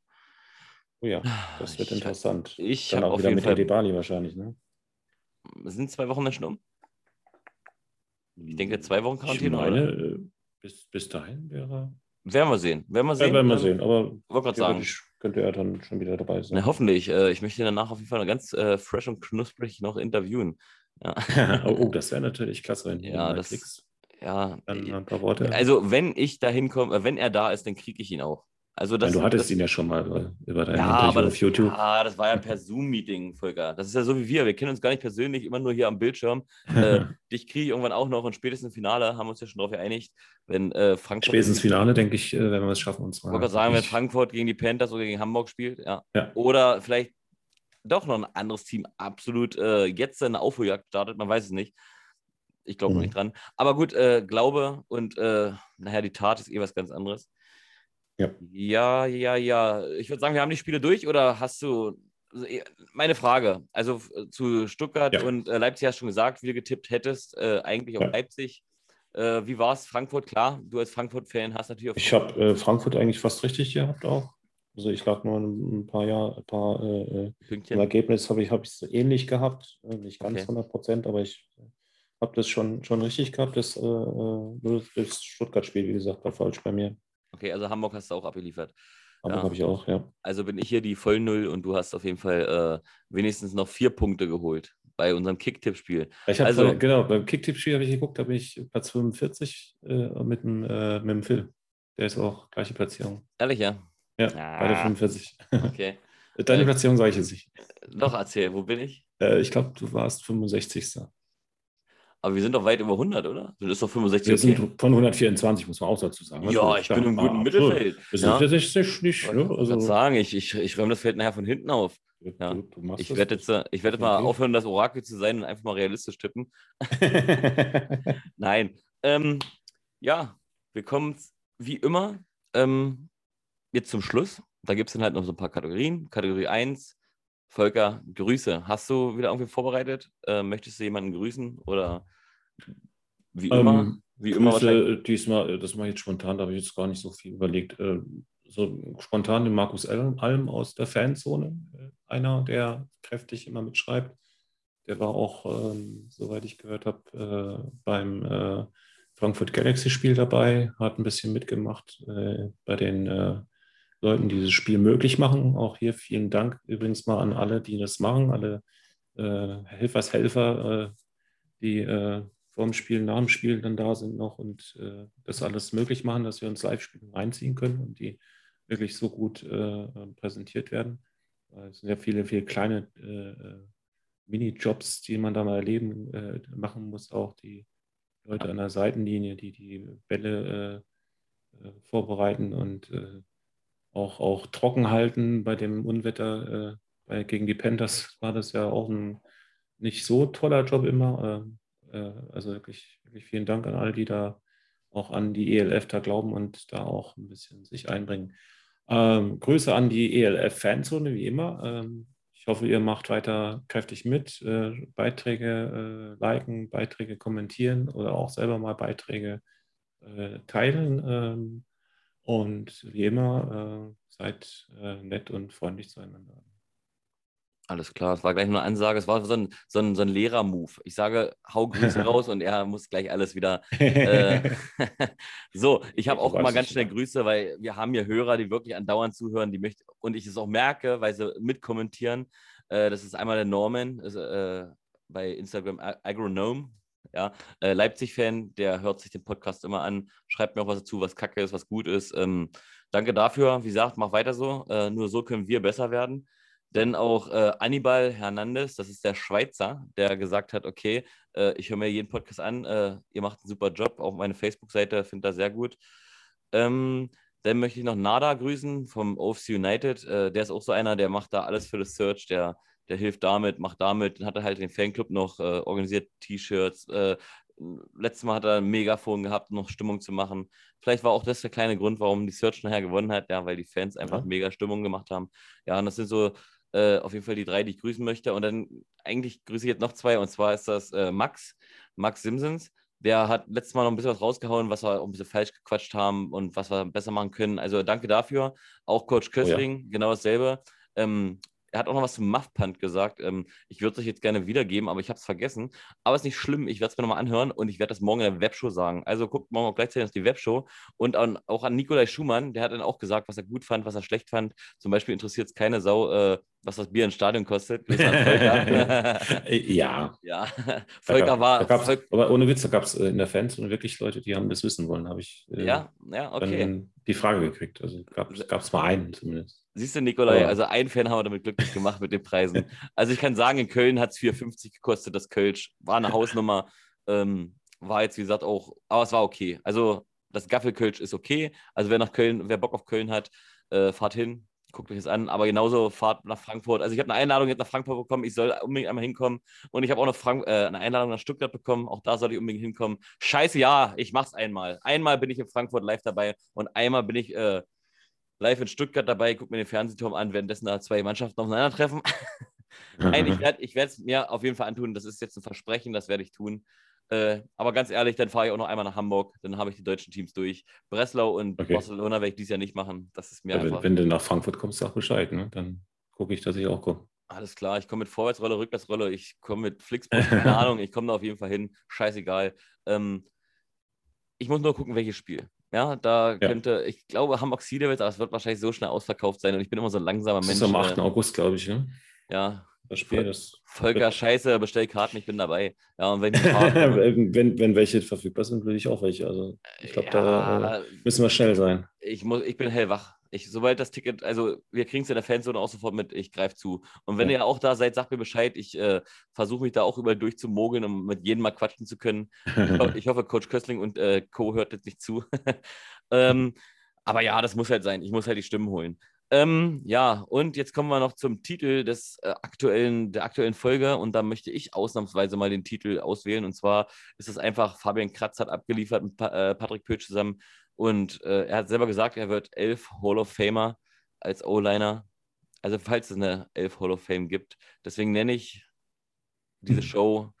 Oh ja, das wird ich, interessant. Ich habe auch wieder mit Fall, der Bali wahrscheinlich, ne? Sind zwei Wochen dann schon um? Ich denke, zwei Wochen Quarantäne. Meine, oder? Äh, bis, bis dahin wäre. Werden wir sehen. Werden wir sehen. Ja, werden wir sehen. Aber wollte sagen. könnte er dann schon wieder dabei sein. Na, hoffentlich. Äh, ich möchte ihn danach auf jeden Fall ganz äh, fresh und knusprig noch interviewen. Ja. oh, oh, das wäre natürlich klasse, wenn ja, das, kriegst. Ja, dann ein paar Worte. Also, wenn ich da hinkomme, wenn er da ist, dann kriege ich ihn auch. Also das, ja, du hattest das, ihn ja schon mal über dein ja, aber das, auf YouTube. Ja, das war ja per Zoom-Meeting, Volker. Das ist ja so wie wir. Wir kennen uns gar nicht persönlich, immer nur hier am Bildschirm. äh, dich kriege ich irgendwann auch noch und spätestens Finale haben wir uns ja schon darauf geeinigt, wenn äh, Frankfurt. Spätestens Finale, denke ich, äh, wenn wir es schaffen, uns mal. Ich wollte sagen, wenn Frankfurt gegen die Panthers oder gegen Hamburg spielt, ja. ja. Oder vielleicht doch noch ein anderes Team absolut äh, jetzt seine Aufholjagd startet, man weiß es nicht. Ich glaube mhm. nicht dran. Aber gut, äh, Glaube und äh, naja, die Tat ist eh was ganz anderes. Ja, ja, ja. ja. Ich würde sagen, wir haben die Spiele durch oder hast du. Also, eh, meine Frage, also zu Stuttgart ja. und äh, Leipzig hast du schon gesagt, wie du getippt hättest, äh, eigentlich auf ja. Leipzig. Äh, wie war es? Frankfurt, klar, du als Frankfurt-Fan hast natürlich auf. Ich habe äh, Frankfurt eigentlich fast richtig gehabt auch. Also ich lag nur ein paar Jahre, ein paar äh, äh, Pünktchen. Ergebnis habe ich es ähnlich gehabt. nicht ganz okay. 100 Prozent, aber ich habe das schon, schon richtig gehabt. Das, das Stuttgart-Spiel, wie gesagt, war falsch bei mir. Okay, also Hamburg hast du auch abgeliefert. Hamburg ja. habe ich auch, ja. Also bin ich hier die Vollnull und du hast auf jeden Fall äh, wenigstens noch vier Punkte geholt bei unserem Kicktipp-Spiel. Also, voll, genau, beim Kicktipp-Spiel habe ich geguckt, da bin ich Platz 45 äh, mit, dem, äh, mit dem Phil. Der ist auch gleiche Platzierung. Ehrlich, ja? Ja, ah, beide 45. Okay. Deine äh, Platzierung sage ich jetzt nicht. Doch, erzähl, wo bin ich? Äh, ich glaube, du warst 65. Aber wir sind doch weit über 100, oder? Das ist doch 65. Wir okay. sind von 124, muss man auch dazu sagen. Ja, ich bin im guten Mittelfeld. Das ja. ist nicht, nicht ne? also, ich sagen, ich, ich, ich räume das Feld nachher von hinten auf. Ja. Du, du ich werde jetzt, ich werd jetzt mal aufhören, das Orakel zu sein und einfach mal realistisch tippen. Nein. Ähm, ja, wir kommen wie immer ähm, jetzt zum Schluss. Da gibt es dann halt noch so ein paar Kategorien. Kategorie 1, Volker, Grüße. Hast du wieder irgendwie vorbereitet? Äh, möchtest du jemanden grüßen oder wie immer? Ähm, wie immer Grüße, diesmal, das mache ich jetzt spontan, da habe ich jetzt gar nicht so viel überlegt. Äh, so spontan den Markus Alm aus der Fanzone, äh, einer, der kräftig immer mitschreibt. Der war auch, ähm, soweit ich gehört habe, äh, beim äh, Frankfurt Galaxy-Spiel dabei, hat ein bisschen mitgemacht äh, bei den äh, Leuten, die dieses Spiel möglich machen. Auch hier vielen Dank übrigens mal an alle, die das machen, alle äh, Helfershelfer, äh, die äh, vor dem Spiel, nach dem Spiel dann da sind noch und äh, das alles möglich machen, dass wir uns Live-Spiele reinziehen können und die wirklich so gut äh, präsentiert werden. Es sind ja viele, viele kleine äh, Mini-Jobs, die man da mal erleben, machen muss, auch die Leute an der Seitenlinie, die die Bälle vorbereiten und auch, auch trocken halten bei dem Unwetter. Äh, bei, gegen die Panthers war das ja auch ein nicht so toller Job immer. Äh, äh, also wirklich, wirklich vielen Dank an alle, die da auch an die ELF da glauben und da auch ein bisschen sich einbringen. Ähm, Grüße an die ELF-Fanzone, wie immer. Ähm, ich hoffe, ihr macht weiter kräftig mit, äh, Beiträge äh, liken, Beiträge kommentieren oder auch selber mal Beiträge äh, teilen. Ähm, und wie immer, äh, seid äh, nett und freundlich zueinander. Alles klar, es war gleich nur eine Ansage. Es war so ein, so ein, so ein Lehrer-Move. Ich sage, hau Grüße raus und er muss gleich alles wieder. Äh, so, ich habe auch mal ganz schnell Grüße, weil wir haben hier Hörer, die wirklich andauernd zuhören, die möchten und ich es auch merke, weil sie mitkommentieren. Äh, das ist einmal der Norman ist, äh, bei Instagram Agronome. Ja, äh, Leipzig-Fan, der hört sich den Podcast immer an, schreibt mir auch was dazu, was kacke ist, was gut ist. Ähm, danke dafür. Wie gesagt, mach weiter so. Äh, nur so können wir besser werden. Denn auch äh, Anibal Hernandez, das ist der Schweizer, der gesagt hat, okay, äh, ich höre mir jeden Podcast an, äh, ihr macht einen super Job, auch meine Facebook-Seite finde das sehr gut. Ähm, dann möchte ich noch Nada grüßen vom OFC United. Äh, der ist auch so einer, der macht da alles für das Search, der, der hilft damit, macht damit, dann hat er halt den Fanclub noch äh, organisiert, T-Shirts. Äh, letztes Mal hat er ein Megafon gehabt, um noch Stimmung zu machen. Vielleicht war auch das der kleine Grund, warum die Search nachher gewonnen hat, ja, weil die Fans einfach ja. mega Stimmung gemacht haben. Ja, und das sind so äh, auf jeden Fall die drei, die ich grüßen möchte. Und dann eigentlich grüße ich jetzt noch zwei, und zwar ist das äh, Max, Max Simpsons. Der hat letztes Mal noch ein bisschen was rausgehauen, was wir auch ein bisschen falsch gequatscht haben und was wir besser machen können. Also danke dafür. Auch Coach Köstling, oh ja. genau dasselbe. Ähm, er hat auch noch was zum Muffpunt gesagt. Ähm, ich würde es euch jetzt gerne wiedergeben, aber ich habe es vergessen. Aber es ist nicht schlimm. Ich werde es mir nochmal anhören und ich werde das morgen in der Webshow sagen. Also guckt morgen auch gleichzeitig auf die Webshow. Und an, auch an Nikolai Schumann, der hat dann auch gesagt, was er gut fand, was er schlecht fand. Zum Beispiel interessiert es keine Sau, äh, was das Bier im Stadion kostet. ja. Ja. Volker war. Volk aber ohne Witz, da gab es äh, in der Fans wirklich Leute, die haben das wissen wollen, habe ich äh, ja, ja, okay. die Frage gekriegt. Also gab es mal einen zumindest. Siehst du, Nikolai, also ein Fan haben wir damit glücklich gemacht mit den Preisen. Also ich kann sagen, in Köln hat es 4,50 gekostet, das Kölsch. War eine Hausnummer. Ähm, war jetzt, wie gesagt, auch, aber es war okay. Also das Gaffelkölsch ist okay. Also wer nach Köln, wer Bock auf Köln hat, äh, fahrt hin, guckt euch das an. Aber genauso fahrt nach Frankfurt. Also ich habe eine Einladung jetzt nach Frankfurt bekommen. Ich soll unbedingt einmal hinkommen. Und ich habe auch eine, Frank äh, eine Einladung nach Stuttgart bekommen. Auch da soll ich unbedingt hinkommen. Scheiße, ja, ich mach's einmal. Einmal bin ich in Frankfurt live dabei und einmal bin ich äh, live in Stuttgart dabei, gucke mir den Fernsehturm an, währenddessen da zwei Mannschaften aufeinandertreffen. Nein, ich werde ich es mir auf jeden Fall antun. Das ist jetzt ein Versprechen, das werde ich tun. Äh, aber ganz ehrlich, dann fahre ich auch noch einmal nach Hamburg, dann habe ich die deutschen Teams durch. Breslau und okay. Barcelona werde ich dieses Jahr nicht machen. Das ist mir ja, einfach. Wenn, wenn, du nach Frankfurt kommst, sag Bescheid, ne? Dann gucke ich, dass ich auch komme. Alles klar, ich komme mit Vorwärtsrolle, Rückwärtsrolle, ich komme mit Flixbus, keine Ahnung, ich komme da auf jeden Fall hin. Scheißegal. Ähm, ich muss nur gucken, welches Spiel. Ja, da ja. könnte, ich glaube, Hamburg Siedewitz, aber es wird wahrscheinlich so schnell ausverkauft sein und ich bin immer so ein langsamer Mensch. Das ist am 8. Äh, August, glaube ich, ne? Ja. Das Spiel ist. Volker, scheiße, bestell Karten, ich bin dabei. Ja, und wenn, wenn, wenn, welche verfügbar sind, würde ich auch welche. Also ich glaube, ja, da äh, müssen wir schnell sein. Ich, muss, ich bin hellwach. Ich, sobald das Ticket, also wir kriegen es in der Fanzone auch sofort mit, ich greife zu. Und wenn ja. ihr auch da seid, sagt mir Bescheid. Ich äh, versuche mich da auch überall durchzumogeln, um mit jedem mal quatschen zu können. Ich, ho ich hoffe, Coach Köstling und äh, Co. hört jetzt nicht zu. ähm, aber ja, das muss halt sein. Ich muss halt die Stimmen holen. Ähm, ja, und jetzt kommen wir noch zum Titel des äh, aktuellen, der aktuellen Folge und da möchte ich ausnahmsweise mal den Titel auswählen und zwar ist es einfach, Fabian Kratz hat abgeliefert mit pa äh, Patrick Pötsch zusammen und äh, er hat selber gesagt, er wird elf Hall of Famer als O-Liner. Also falls es eine elf Hall of Fame gibt. Deswegen nenne ich diese mhm. Show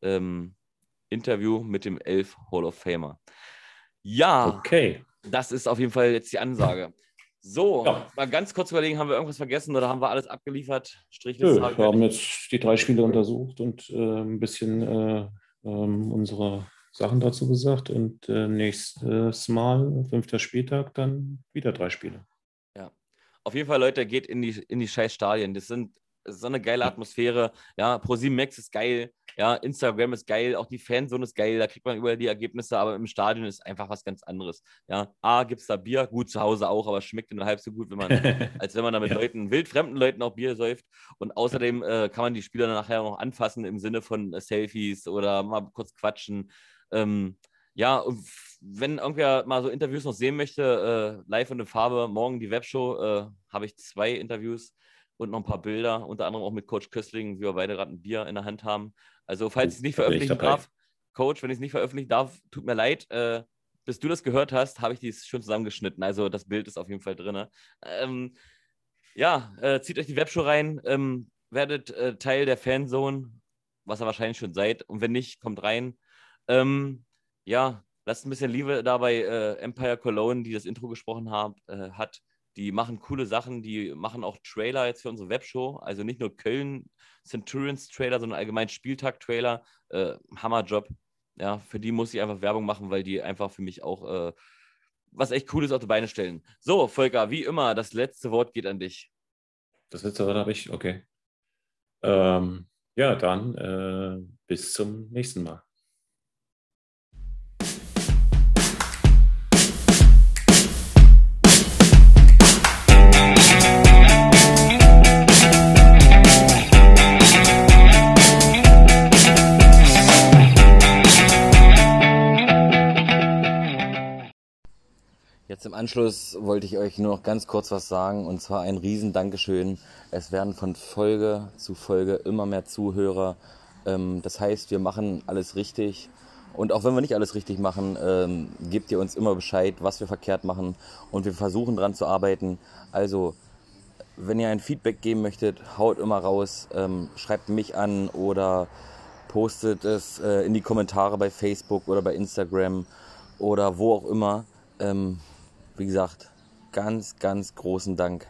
ähm, Interview mit dem elf Hall of Famer. Ja, okay. das ist auf jeden Fall jetzt die Ansage. So, ja. mal ganz kurz überlegen, haben wir irgendwas vergessen oder haben wir alles abgeliefert? Nö, wir haben jetzt die drei Spiele untersucht und äh, ein bisschen äh, ähm, unsere Sachen dazu gesagt. Und äh, nächstes Mal, fünfter Spieltag, dann wieder drei Spiele. Ja, auf jeden Fall, Leute, geht in die, in die scheiß Stadien. Das sind so eine geile Atmosphäre. Ja, ProSieben Max ist geil. Ja, Instagram ist geil. Auch die Fanzone ist geil. Da kriegt man überall die Ergebnisse. Aber im Stadion ist einfach was ganz anderes. Ja, A, gibt es da Bier. Gut, zu Hause auch, aber schmeckt nur halb so gut, wenn man, als wenn man da mit ja. Leuten, wildfremden Leuten auch Bier säuft. Und außerdem äh, kann man die Spieler dann nachher noch anfassen im Sinne von äh, Selfies oder mal kurz quatschen. Ähm, ja, wenn irgendwer mal so Interviews noch sehen möchte, äh, live in der Farbe, morgen die Webshow, äh, habe ich zwei Interviews und noch ein paar Bilder, unter anderem auch mit Coach Köstling, wie wir beide gerade ein Bier in der Hand haben. Also, falls ich es nicht veröffentlichen darf, Coach, wenn ich es nicht veröffentlichen darf, tut mir leid. Äh, bis du das gehört hast, habe ich dies schon zusammengeschnitten. Also, das Bild ist auf jeden Fall drin. Ähm, ja, äh, zieht euch die Webshow rein, ähm, werdet äh, Teil der Fanzone, was ihr wahrscheinlich schon seid. Und wenn nicht, kommt rein. Ähm, ja, lasst ein bisschen Liebe da bei äh, Empire Cologne, die das Intro gesprochen haben, äh, hat. Die machen coole Sachen, die machen auch Trailer jetzt für unsere Webshow. Also nicht nur Köln Centurions Trailer, sondern allgemein Spieltag-Trailer. Äh, Hammerjob. Ja, für die muss ich einfach Werbung machen, weil die einfach für mich auch äh, was echt Cooles auf die Beine stellen. So, Volker, wie immer, das letzte Wort geht an dich. Das letzte Wort habe ich, okay. Ähm, ja, dann äh, bis zum nächsten Mal. Im Anschluss wollte ich euch nur noch ganz kurz was sagen und zwar ein riesen Dankeschön. Es werden von Folge zu Folge immer mehr Zuhörer. Ähm, das heißt, wir machen alles richtig. Und auch wenn wir nicht alles richtig machen, ähm, gebt ihr uns immer Bescheid, was wir verkehrt machen. Und wir versuchen dran zu arbeiten. Also, wenn ihr ein Feedback geben möchtet, haut immer raus. Ähm, schreibt mich an oder postet es äh, in die Kommentare bei Facebook oder bei Instagram oder wo auch immer. Wie gesagt, ganz, ganz großen Dank.